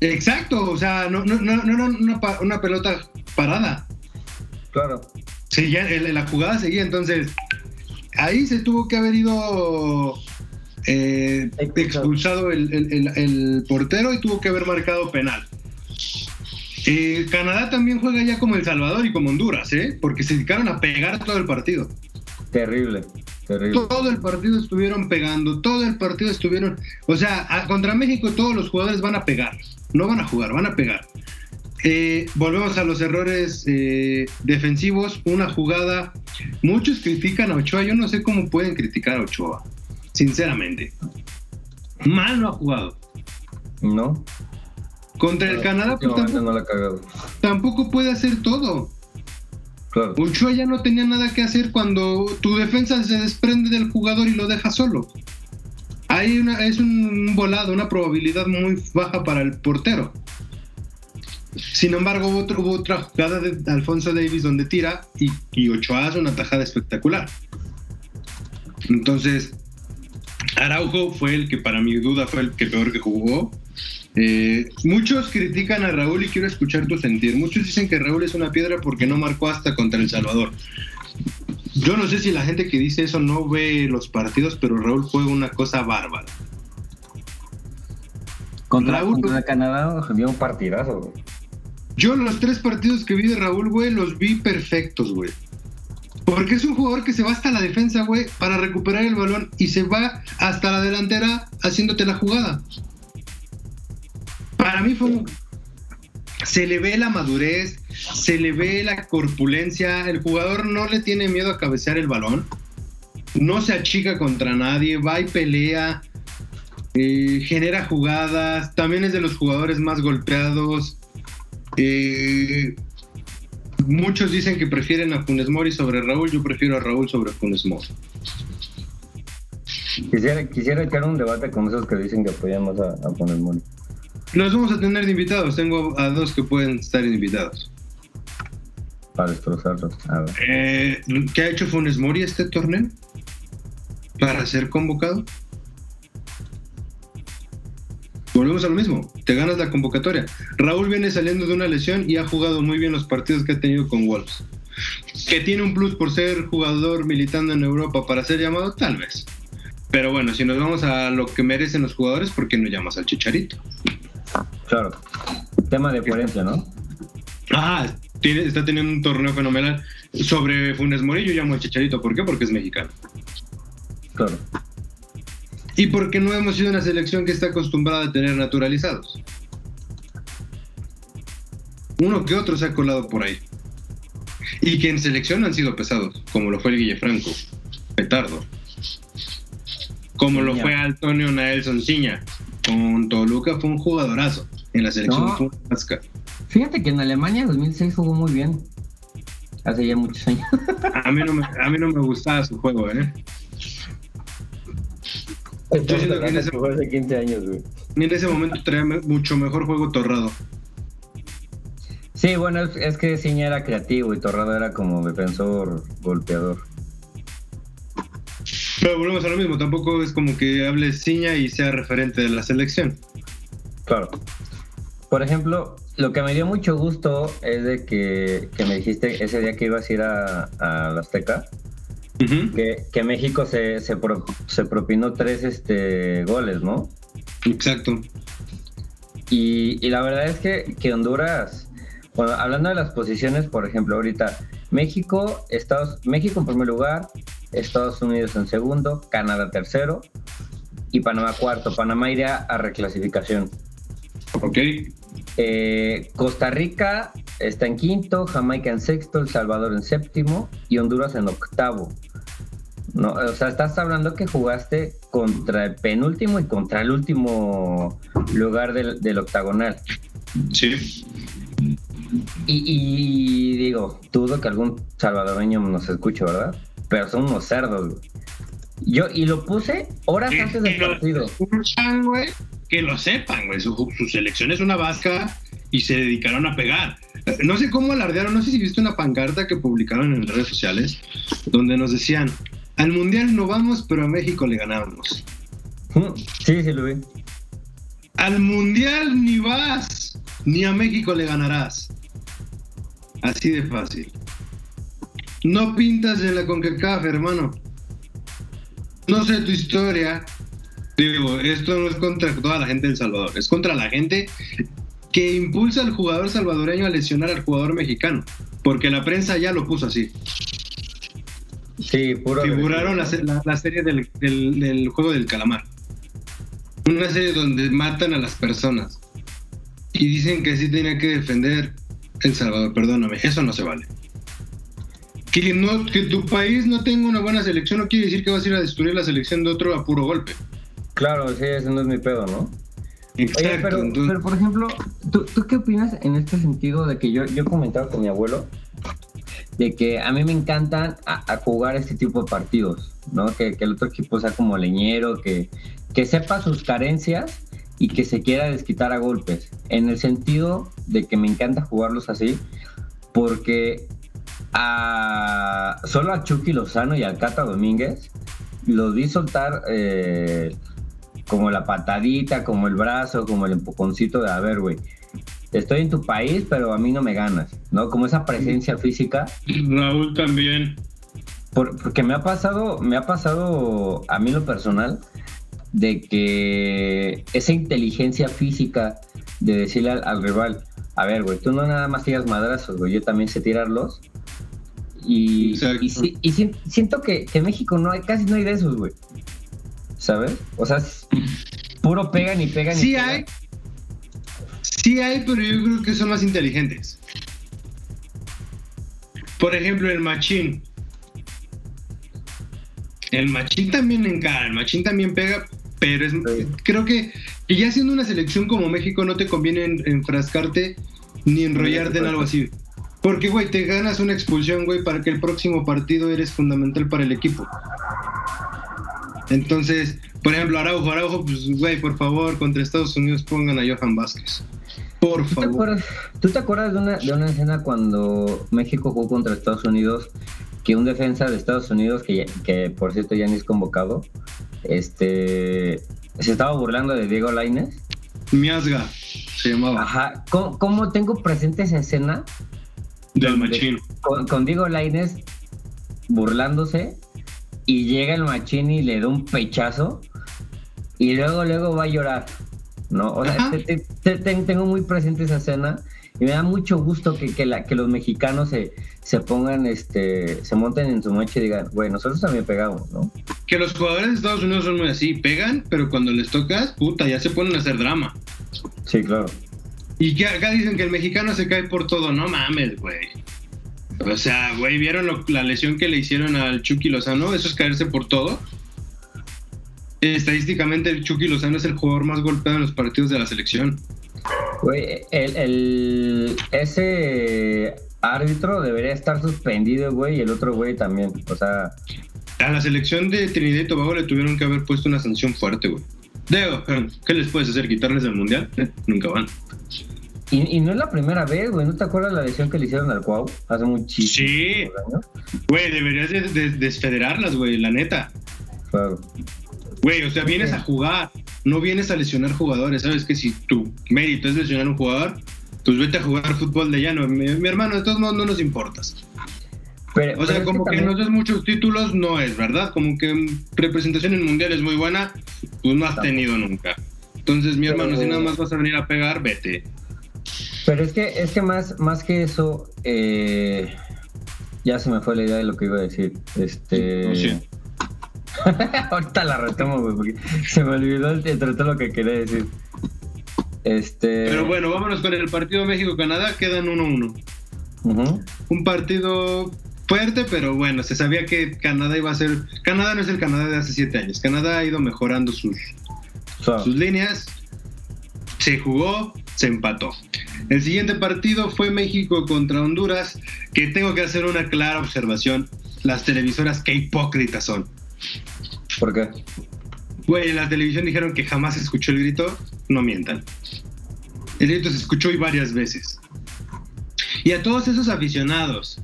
Exacto, o sea, no, no, no, no era una, una pelota parada. Claro. Seguía, el- la jugada seguía, entonces ahí se tuvo que haber ido eh, expulsado el, portero y tuvo que haber marcado penal. Eh, Canadá también juega ya como El Salvador y como Honduras, ¿eh? porque se dedicaron a pegar todo el partido. Terrible, terrible. Todo el partido estuvieron pegando, todo el partido estuvieron. O sea, contra México todos los jugadores van a pegar, no van a jugar, van a pegar. Eh, volvemos a los errores eh, defensivos. Una jugada. Muchos critican a Ochoa. Yo no sé cómo pueden criticar a Ochoa. Sinceramente. Mal no ha jugado. No. Contra el Canadá pues, tampoco, puede hacer todo. Ochoa ya no tenía nada que hacer cuando tu defensa se desprende del jugador y lo deja solo. Hay una, es un volado, una probabilidad muy baja para el portero. Sin embargo, hubo, otra jugada de Alfonso Davis donde tira y, y Ochoa una tajada espectacular. Entonces, Araujo fue el que para mi duda fue el que peor que jugó. Eh, muchos critican a Raúl y quiero escuchar tu sentir. Muchos dicen que Raúl es una piedra porque no marcó hasta contra El Salvador. Yo no sé si la gente que dice eso no ve los partidos, pero Raúl fue una cosa bárbara. Contra, Raúl, contra Canadá dio un partidazo. Yo los tres partidos que vi de Raúl, güey, los vi perfectos, güey. Porque es un jugador que se va hasta la defensa, güey, para recuperar el balón y se va hasta la delantera haciéndote la jugada. Para mí fue un... Se le ve la madurez, se le ve la corpulencia, el jugador no le tiene miedo a cabecear el balón, no se achica contra nadie, va y pelea, eh, genera jugadas, también es de los jugadores más golpeados, eh, muchos dicen que prefieren a Funes Mori sobre Raúl, yo prefiero a Raúl sobre Funes Mori. Quisiera, quisiera echar un debate con esos que dicen que apoyamos a, Funes Mori. Los vamos a tener de invitados, tengo a dos que pueden estar invitados. Para destrozarlos. Eh, ¿Qué ha hecho Funes Mori este torneo? Para ser convocado. Volvemos a lo mismo, te ganas la convocatoria. Raúl viene saliendo de una lesión y ha jugado muy bien los partidos que ha tenido con Wolves. Que tiene un plus por ser jugador militando en Europa para ser llamado, tal vez. Pero bueno, si nos vamos a lo que merecen los jugadores, ¿por qué no llamas al Chicharito? Claro. Tema de coherencia, ¿no? Ah, tiene, está teniendo un torneo fenomenal. Sobre Funes Mori yo llamo al Chicharito. ¿Por qué? Porque es mexicano. Claro y porque no hemos sido una selección que está acostumbrada a tener naturalizados. Uno que otro se ha colado por ahí. Y que en selección han sido pesados, como lo fue el Guille Franco, Petardo. Como lo fue Antonio Naelson Ciña. Con Toluca fue un jugadorazo. En la selección fue Fíjate que en Alemania 2006 jugó muy bien. Hace ya muchos años. a, mí no me, a mí no me gustaba su juego, ¿eh? Yo siento que en ese, hace 15 años, güey. En ese momento traía mucho mejor juego Torrado. Sí, bueno, es, que Ciña era creativo y Torrado era como defensor golpeador. Pero volvemos a lo mismo, tampoco es como que hable Ciña y sea referente de la selección. Claro. Por ejemplo, lo que me dio mucho gusto es de que, me dijiste ese día que ibas a ir a, a la Azteca que, México se, se, propinó tres este, goles, ¿no? Exacto. Y, la verdad es que, Honduras, bueno, hablando de las posiciones, por ejemplo, ahorita México, Estados, México en primer lugar, Estados Unidos en segundo, Canadá tercero y Panamá cuarto. Panamá iría a reclasificación. Ok. Eh, Costa Rica está en quinto, Jamaica en sexto, El Salvador en séptimo y Honduras en octavo. No, o sea, estás hablando que jugaste contra el penúltimo y contra el último lugar del, octagonal. Sí. Y, digo, dudo que algún salvadoreño nos escuche, ¿verdad? Pero son unos cerdos, Yo, y lo puse horas antes del partido. Que lo sepan, güey. Su, su, selección es una vasca y se dedicaron a pegar. No sé cómo alardearon, no sé si viste una pancarta que publicaron en redes sociales donde nos decían, al Mundial no vamos, pero a México le ganamos. Sí, sí lo vi. Al Mundial ni vas, ni a México le ganarás. Así de fácil. No pintas en la CONCACAF, hermano. No sé tu historia, Digo, esto no es contra toda la gente del Salvador, es contra la gente que impulsa al jugador salvadoreño a lesionar al jugador mexicano, porque la prensa ya lo puso así. Sí, puro. Figuraron la, la, serie del, del, juego del calamar. Una serie donde matan a las personas. Y dicen que sí tenía que defender El Salvador, perdóname, eso no se vale. Que, no, que tu país no tenga una buena selección no quiere decir que vas a ir a destruir la selección de otro a puro golpe. Claro, sí, ese no es mi pedo, ¿no? Exacto. pero, pero, por ejemplo, ¿tú, ¿tú, qué opinas en este sentido de que yo, yo he comentado con mi abuelo de que a mí me encantan a, jugar este tipo de partidos, ¿no? Que, que, el otro equipo sea como leñero, que, que sepa sus carencias y que se quiera desquitar a golpes. En el sentido de que me encanta jugarlos así, porque a, solo a Chucky Lozano y al Cata Domínguez los vi soltar eh, como la patadita, como el brazo, como el empujoncito de, a ver, güey, estoy en tu país, pero a mí no me ganas, ¿no? Como esa presencia física. Raúl también. porque me ha pasado, me ha pasado a mí lo personal, de que esa inteligencia física de decirle al, rival, a ver, güey, tú no nada más tiras madrazos, güey, yo también sé tirarlos. Y, y, siento que, en México no hay, casi no hay de esos, güey. ¿Sabes? O sea, puro pegan y pegan. Sí y hay, Sí hay, pero yo creo que son más inteligentes. Por ejemplo, el machín. El machín también encara, el machín también pega, pero es, creo que, ya siendo una selección como México no te conviene enfrascarte ni enrollarte en algo así. Porque, güey, te ganas una expulsión, güey, para que el próximo partido eres fundamental para el equipo. Entonces, por ejemplo, Araujo, Araujo, pues, güey, por favor, contra Estados Unidos pongan a Johan Vázquez. Por favor. ¿Tú te acuerdas de una, de una escena cuando México jugó contra Estados Unidos? Que un defensa de Estados Unidos, que, que por cierto ya ni es convocado, este, se estaba burlando de Diego Laines. Miasga se llamaba. Ajá. ¿Cómo, tengo presente esa escena? Del machín. Con, Diego Laines burlándose y llega el machín y le da un pechazo y luego luego va a llorar. ¿no? O sea, tengo muy presente esa escena y me da mucho gusto que, que, la, que los mexicanos se, se pongan, este, se monten en su noche y digan, güey, nosotros también pegamos, ¿no? Que los jugadores de Estados Unidos son muy así, pegan, pero cuando les tocas, puta, ya se ponen a hacer drama. Sí, claro. Y que acá dicen que el mexicano se cae por todo, no mames, güey. O sea, güey, ¿vieron la lesión que le hicieron al Chucky Lozano? Eso es caerse por todo. Estadísticamente, el Chucky Lozano es el jugador más golpeado en los partidos de la selección. Güey, el, ese árbitro debería estar suspendido, güey, y el otro güey también. O sea. A la selección de Trinidad y Tobago le tuvieron que haber puesto una sanción fuerte, güey. Digo, ¿qué les puedes hacer? ¿Quitarles el mundial? Eh, nunca van. Y, no es la primera vez, güey. ¿No te acuerdas la lesión que le hicieron al Cuau? Hace muchísimo. Sí. Güey, deberías desfederarlas, güey, la neta. Claro. Güey, o sea, vienes a jugar, no vienes a lesionar jugadores. Sabes que si tu mérito es lesionar un jugador, pues vete a jugar fútbol de llano. Mi, hermano, de todos modos no nos importas. o sea, como que, no das muchos títulos, no es, ¿verdad? Como que representación en mundial es muy buena, pues no has tenido nunca. Entonces, mi hermano, si nada más vas a venir a pegar, vete. Pero es que, es que más, más que eso, eh, ya se me fue la idea de lo que iba a decir. Este. Ahorita la retomo, güey, porque se me olvidó entre todo lo que quería decir. Este... Pero bueno, vámonos con el partido México-Canadá, quedan 1-1. Un partido fuerte, pero bueno, se sabía que Canadá iba a ser... Canadá no es el Canadá de hace 7 años, Canadá ha ido mejorando sus, sus líneas, se jugó, se empató. El siguiente partido fue México contra Honduras, que tengo que hacer una clara observación. Las televisoras, qué hipócritas son. ¿Por qué? Güey, en la televisión dijeron que jamás se escuchó el grito. No mientan. El grito se escuchó y varias veces. Y a todos esos aficionados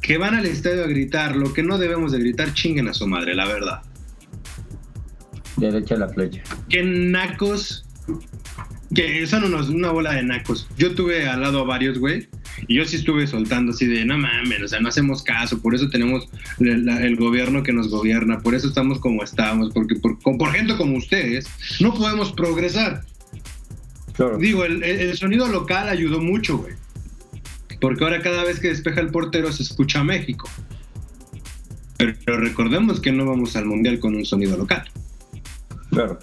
que van al estadio a gritar lo que no debemos de gritar, chinguen a su madre, la verdad. Derecha a la flecha. Que nacos, que son unos, una bola de nacos. Yo tuve al lado a varios, güey, Y yo sí estuve soltando así de, no mames, o sea, no hacemos caso, por eso tenemos el gobierno que nos gobierna, por eso estamos como estamos, porque por, por gente como ustedes no podemos progresar. Digo, el, sonido local ayudó mucho, güey. Porque ahora cada vez que despeja el portero se escucha México. Pero, recordemos que no vamos al mundial con un sonido local. Claro.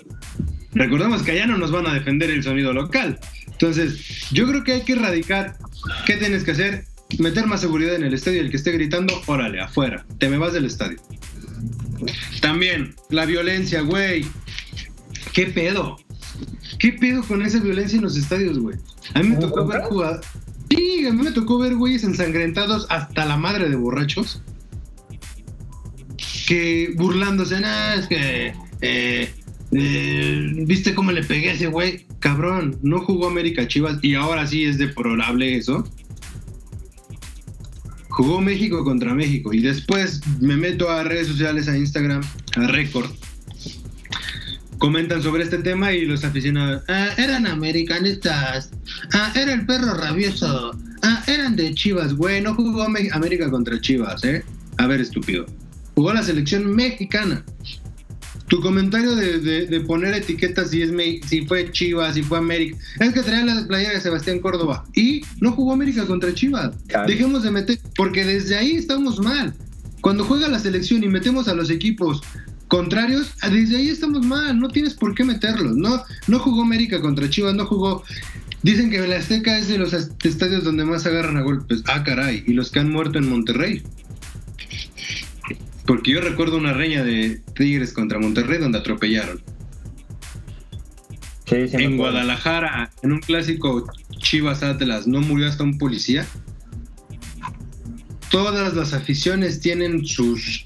Recordemos que allá no nos van a defender el sonido local. Entonces, yo creo que hay que erradicar. ¿Qué tienes que hacer? Meter más seguridad en el estadio. El que esté gritando, órale, afuera. Te me vas del estadio. También, la violencia, güey. ¿Qué pedo? ¿Qué pedo con esa violencia en los estadios, güey? A mí me tocó ver jugar. Sí, a mí me tocó ver güeyes ensangrentados hasta la madre de borrachos. Que burlándose, nada, es que. Eh, eh, ¿Viste cómo le pegué a ese güey? Cabrón, no jugó América Chivas y ahora sí es deplorable eso. Jugó México contra México y después me meto a redes sociales, a Instagram, a Record comentan sobre este tema y los aficionados, ah, eran americanistas, ah, era el perro rabioso, ah, eran de Chivas, güey, no jugó América contra Chivas, ¿eh? A ver, estúpido. Jugó la selección mexicana. Tu comentario de, poner etiquetas si, es, si fue Chivas, si fue América, es que traía la playa de Sebastián Córdoba y no jugó América contra Chivas. Dejemos de meter, porque desde ahí estamos mal. Cuando juega la selección y metemos a los equipos contrarios, desde ahí estamos mal, no tienes por qué meterlos. No, no jugó América contra Chivas, no jugó. Dicen que la Azteca es de los estadios donde más agarran a golpes. Ah, caray, y los que han muerto en Monterrey. Porque yo recuerdo una reña de Tigres contra Monterrey donde atropellaron. Sí, sí en Guadalajara, en un clásico Chivas Atlas, ¿no murió hasta un policía? Todas las aficiones tienen sus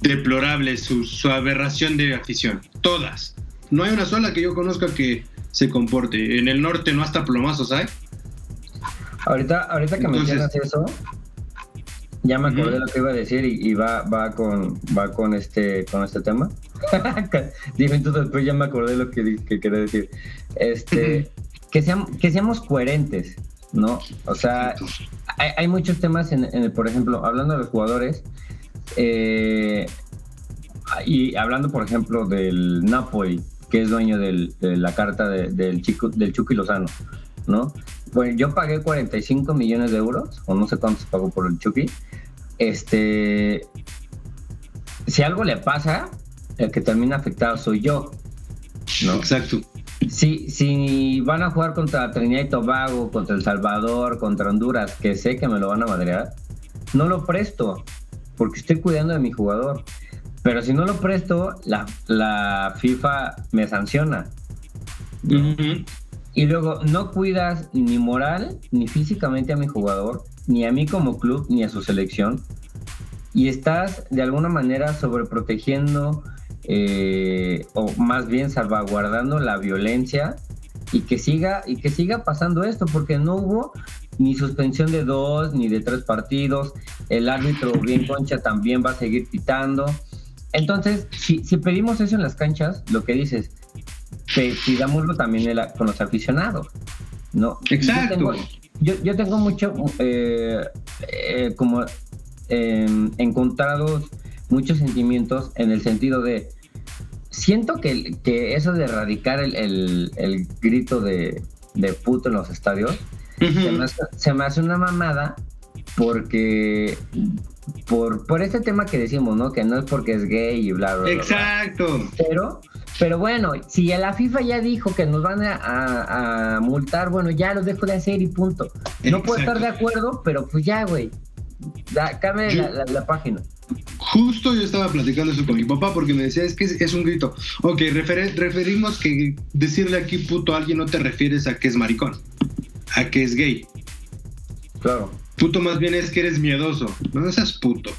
deplorable su, aberración de afición. Todas. No hay una sola que yo conozca que se comporte. En el norte no hasta plomazos hay. Ahorita, ahorita que mencionas eso, ya me acordé lo que iba a decir y, va, va con va con este con este tema. Dime entonces después ya me acordé lo que, que quería decir. Este, que, seamos, que seamos coherentes, ¿no? O sea, hay, muchos temas en, en, por ejemplo, hablando de los jugadores, eh, y hablando, por ejemplo, del Napoli, que es dueño de la carta del, chico, del Chucky Lozano, ¿no? Bueno, yo pagué 45 millones de euros, o no sé cuánto se pagó por el Chucky. Este, si algo le pasa, el que termina afectado soy yo. ¿no? Exacto. Si, si van a jugar contra Trinidad y Tobago, contra El Salvador, contra Honduras, que sé que me lo van a madrear, no lo presto porque estoy cuidando de mi jugador. Pero si no lo presto, la, la FIFA me sanciona. Y luego no cuidas ni moral ni físicamente a mi jugador, ni a mí como club, ni a su selección. Y estás de alguna manera sobreprotegiendo eh, o más bien salvaguardando la violencia y que siga y que siga pasando esto porque no hubo ni suspensión de dos ni de tres partidos el árbitro bien concha también va a seguir pitando entonces si, si pedimos eso en las canchas lo que dices pidámoslo también con los aficionados no exacto yo tengo, mucho eh, eh, como em, encontrados muchos sentimientos en el sentido de siento que, que eso de erradicar el, el, grito de, de, puto en los estadios se, me hace, una mamada porque por, por este tema que decimos, ¿no? Que no es porque es gay y bla, bla, Exacto. Pero, pero bueno, si la FIFA ya dijo que nos van a, a, multar, bueno, ya lo dejo de hacer y punto. No puedo estar de acuerdo, pero pues ya, güey. Cambia la, la página. Justo yo estaba platicando eso con mi papá porque me decía, es que es, un grito. Ok, referimos que decirle aquí puto a alguien no te refieres a que es maricón, a que es gay. Claro. Puto más bien es que eres miedoso, no seas puto.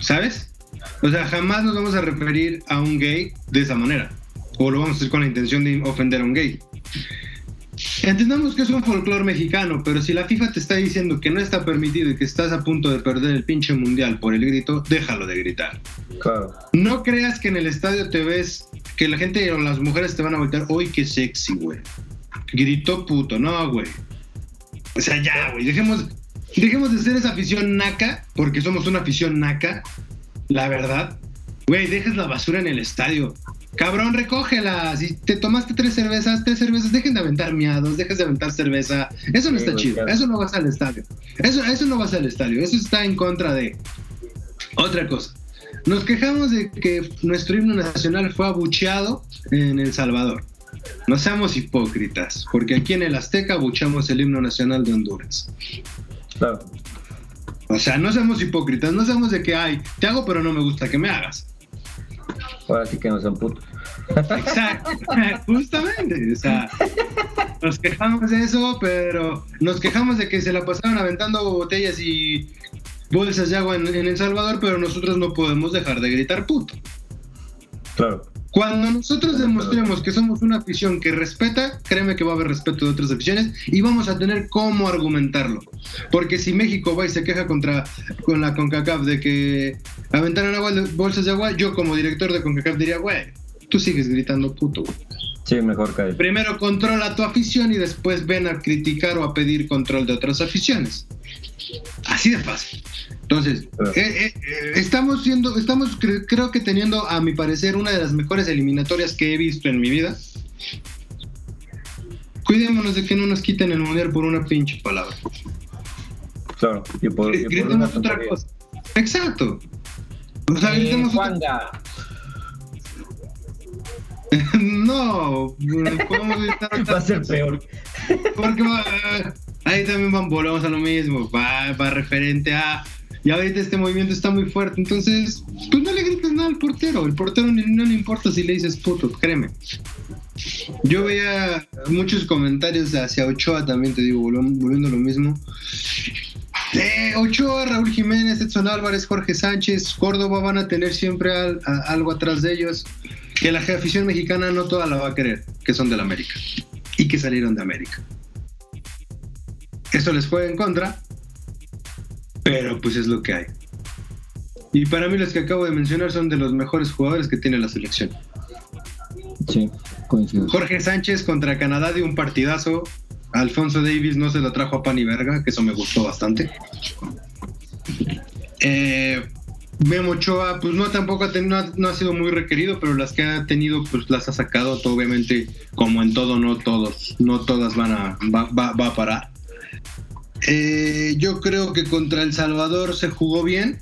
¿Sabes? O sea, jamás nos vamos a referir a un gay de esa manera. O lo vamos a hacer con la intención de ofender a un gay. Entendamos que es un folclore mexicano, pero si la FIFA te está diciendo que no está permitido y que estás a punto de perder el pinche mundial por el grito, déjalo de gritar. Claro. No creas que en el estadio te ves, que la gente o las mujeres te van a voltear, ¡Uy, qué sexy, güey! Gritó puto, no, güey. O sea, ya, güey, dejemos, dejemos de ser esa afición naca, porque somos una afición naca, la verdad. Güey, dejes la basura en el estadio. Cabrón, recógela. Si te tomaste tres cervezas, tres cervezas, dejen de aventar miados, dejes de aventar cerveza. Eso no está chido. Eso no vas al estadio. Eso, eso no vas al estadio. Eso está en contra de. Otra cosa. Nos quejamos de que nuestro himno nacional fue abucheado en El Salvador. No seamos hipócritas, porque aquí en el Azteca abuchamos el himno nacional de Honduras. Claro. O sea, no seamos hipócritas, no seamos de que, ay, te hago pero no me gusta que me hagas. Ahora sí que no son putos. Exacto, justamente. O sea, nos quejamos de eso, pero nos quejamos de que se la pasaron aventando botellas y bolsas de agua en, en El Salvador, pero nosotros no podemos dejar de gritar puto. Claro. Cuando nosotros demostremos que somos una afición que respeta, créeme que va a haber respeto de otras aficiones y vamos a tener cómo argumentarlo. Porque si México va y se queja contra con la CONCACAF de que aventaron agua, bolsas de agua, yo como director de CONCACAF diría, güey, tú sigues gritando puto. güey. Sí, mejor cae. Primero controla tu afición y después ven a criticar o a pedir control de otras aficiones. Así de fácil. Entonces, eh, eh, eh, estamos siendo, estamos cre- creo que teniendo, a mi parecer, una de las mejores eliminatorias que he visto en mi vida. Cuidémonos de que no nos quiten el mundial por una pinche palabra. Claro. Y por, y por una otra cosa. Exacto. O sea, Eh, gritemos otra-. No, podemos gritar Va a ser peor. Porque va- ahí también van, volvemos a lo mismo, va, va referente a... Y ahorita este movimiento está muy fuerte, entonces, pues no le grites nada al portero, el portero ni- no le importa si le dices puto, créeme. Yo veía muchos comentarios hacia Ochoa también, te digo, volviendo, a lo mismo. Ochoa, Raúl Jiménez, Edson Álvarez, Jorge Sánchez, Córdoba van a tener siempre algo atrás de ellos que la afición mexicana no toda la va a querer, que son del América y que salieron de América. Eso les juega en contra, pero pues es lo que hay. Y para mí los que acabo de mencionar son de los mejores jugadores que tiene la selección. Sí, coincido. Jorge Sánchez contra Canadá de un partidazo. Alfonso Davis no se lo trajo a pan y verga, que eso me gustó bastante. Eh, Memo Ochoa, pues no tampoco ha, ten- no, ha, sido muy requerido, pero las que ha tenido, pues las ha sacado. obviamente, como en todo, no todos, no todas van a va, va- va a parar. Eh, yo creo que contra El Salvador se jugó bien.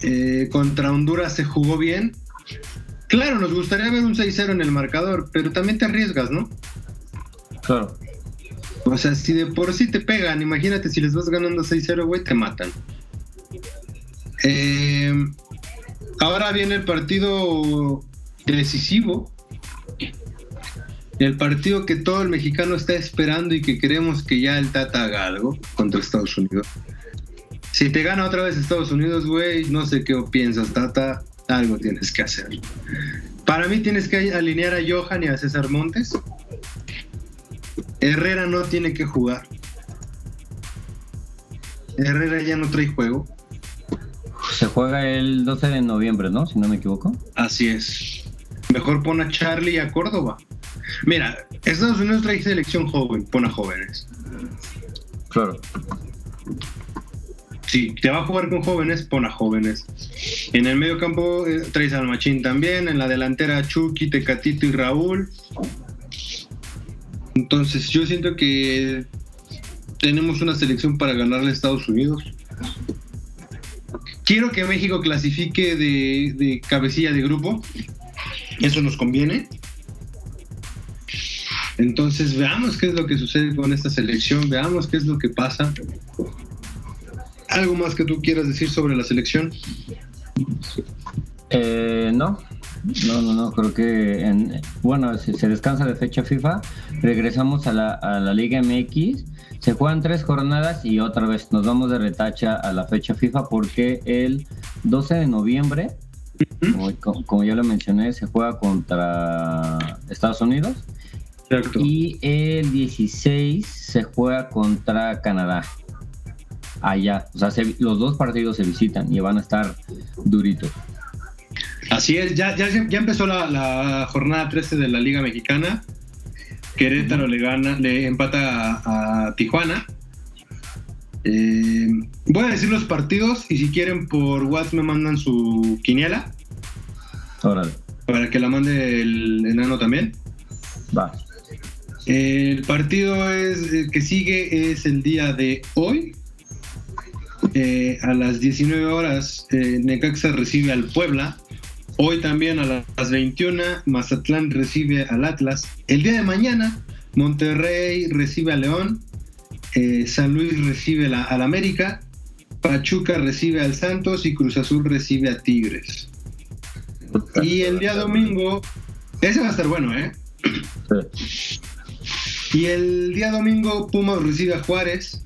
Eh, contra Honduras se jugó bien. Claro, nos gustaría ver un 6-0 en el marcador, pero también te arriesgas, ¿no? Claro. O sea, si de por sí te pegan, imagínate si les vas ganando 6-0, güey, te matan. Eh, ahora viene el partido decisivo. El partido que todo el mexicano está esperando y que queremos que ya el Tata haga algo contra Estados Unidos. Si te gana otra vez Estados Unidos, güey, no sé qué piensas, Tata. Algo tienes que hacer. Para mí tienes que alinear a Johan y a César Montes. Herrera no tiene que jugar. Herrera ya no trae juego. Se juega el 12 de noviembre, ¿no? Si no me equivoco. Así es. Mejor pon a Charlie y a Córdoba. Mira, Estados Unidos trae selección joven, pon a jóvenes. Claro. Si te va a jugar con jóvenes, pon a jóvenes. En el medio campo eh, traes al Machín también. En la delantera Chucky, Tecatito y Raúl. Entonces yo siento que tenemos una selección para ganarle a Estados Unidos. Quiero que México clasifique de, de cabecilla de grupo. Eso nos conviene. Entonces veamos qué es lo que sucede con esta selección, veamos qué es lo que pasa. ¿Algo más que tú quieras decir sobre la selección? Eh, no, no, no, no, creo que, en, bueno, si se descansa de fecha FIFA, regresamos a la, a la Liga MX, se juegan tres jornadas y otra vez nos vamos de retacha a la fecha FIFA porque el 12 de noviembre, como- como ya lo mencioné, se juega contra Estados Unidos Exacto. y el 16 se juega contra Canadá. Allá, o sea, se- los dos partidos se visitan y van a estar duritos. Así es, ya, ya, ya empezó la, la jornada 13 de la Liga Mexicana. Querétaro le gana, le empata a, a Tijuana. Eh, voy a decir los partidos y si quieren por WhatsApp me mandan su quiniela. Órale. Para que la mande el enano también. Va. El partido es, que sigue es el día de hoy. Eh, a las 19 horas eh, Necaxa recibe al Puebla. Hoy también a las 21 Mazatlán recibe al Atlas. El día de mañana Monterrey recibe a León. Eh, San Luis recibe al América. Pachuca recibe al Santos y Cruz Azul recibe a Tigres. Y el día domingo, ese va a estar bueno, ¿eh? Y el día domingo Pumas recibe a Juárez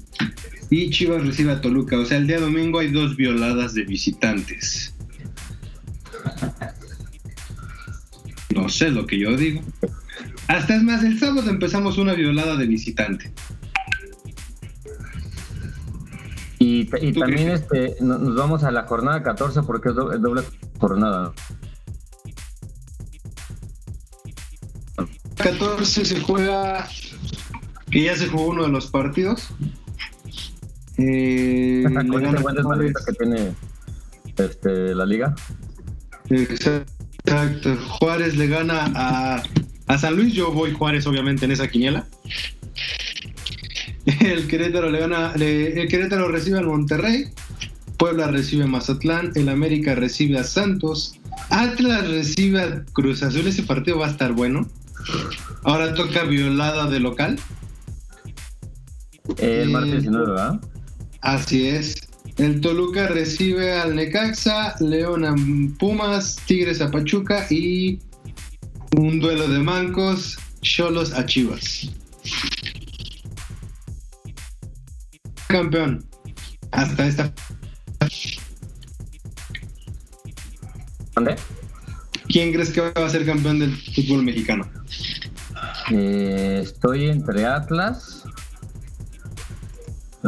y Chivas recibe a Toluca. O sea, el día domingo hay dos violadas de visitantes. No sé lo que yo digo. Hasta es más, el sábado empezamos una violada de visitante. Y, también este, nos vamos a la jornada 14 porque es doble, jornada. 14 se juega, que ya se jugó uno de los partidos. Eh, que tiene este, la liga. Exacto. Juárez le gana a, a San Luis. Yo voy Juárez, obviamente, en esa quiniela. El Querétaro le gana, el Querétaro recibe al Monterrey, Puebla recibe a Mazatlán, el América recibe a Santos, Atlas recibe a Cruz Azul, ese partido va a estar bueno. Ahora toca violada de local. El martes 19, ¿verdad? Así es. El Toluca recibe al Necaxa, León a Pumas, Tigres a Pachuca y un duelo de mancos, Cholos a Chivas. campeón hasta esta. ¿Dónde? ¿Quién crees que va a ser campeón del fútbol mexicano? Eh, estoy entre Atlas,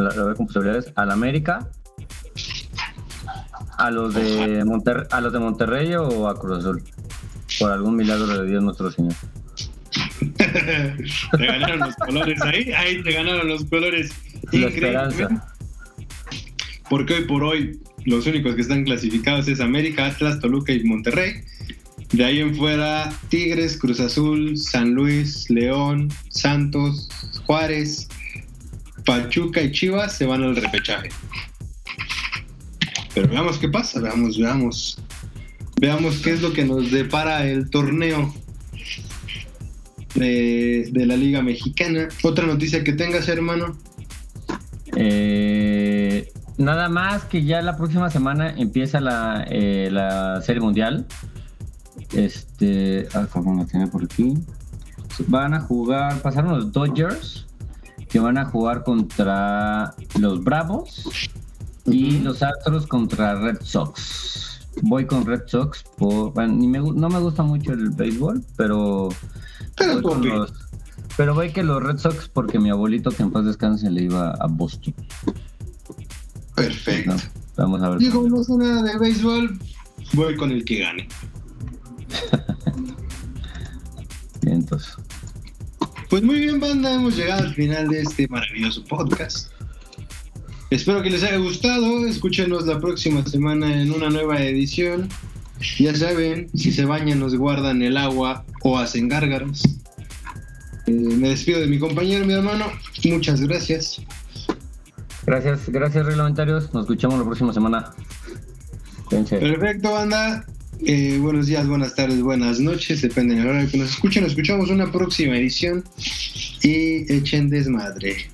lo veo con posibilidades, al América, a los de Monterrey, a los de Monterrey o a Cruz Azul, por algún milagro de Dios nuestro Señor. te ganaron los colores ahí, ahí te ganaron los colores. Porque hoy por hoy los únicos que están clasificados es América, Atlas, Toluca y Monterrey. De ahí en fuera, Tigres, Cruz Azul, San Luis, León, Santos, Juárez, Pachuca y Chivas se van al repechaje. Pero veamos qué pasa, veamos, veamos. Veamos qué es lo que nos depara el torneo de, de la Liga Mexicana. Otra noticia que tengas, hermano. Eh, nada más que ya la próxima semana empieza la, eh, la Serie Mundial. Este, ah, ¿cómo tiene por aquí? Van a jugar, pasaron los Dodgers, que van a jugar contra los Bravos y los Astros contra Red Sox. Voy con Red Sox, por, no me gusta mucho el béisbol, pero... Pero pero voy que los Red Sox porque mi abuelito que en paz descanse le iba a Boston. Perfecto. vamos a ver. Yo como no sé nada de béisbol, voy con el que gane. entonces. Pues muy bien, banda, hemos llegado al final de este maravilloso podcast. Espero que les haya gustado. Escúchenos la próxima semana en una nueva edición. Ya saben, si se bañan, nos guardan el agua o hacen gárgaros. Eh, me despido de mi compañero, mi hermano. Muchas gracias. Gracias, gracias reglamentarios. Nos escuchamos la próxima semana. Perfecto, banda. Eh, buenos días, buenas tardes, buenas noches, depende de la hora que nos escuchen. Nos escuchamos una próxima edición y echen desmadre.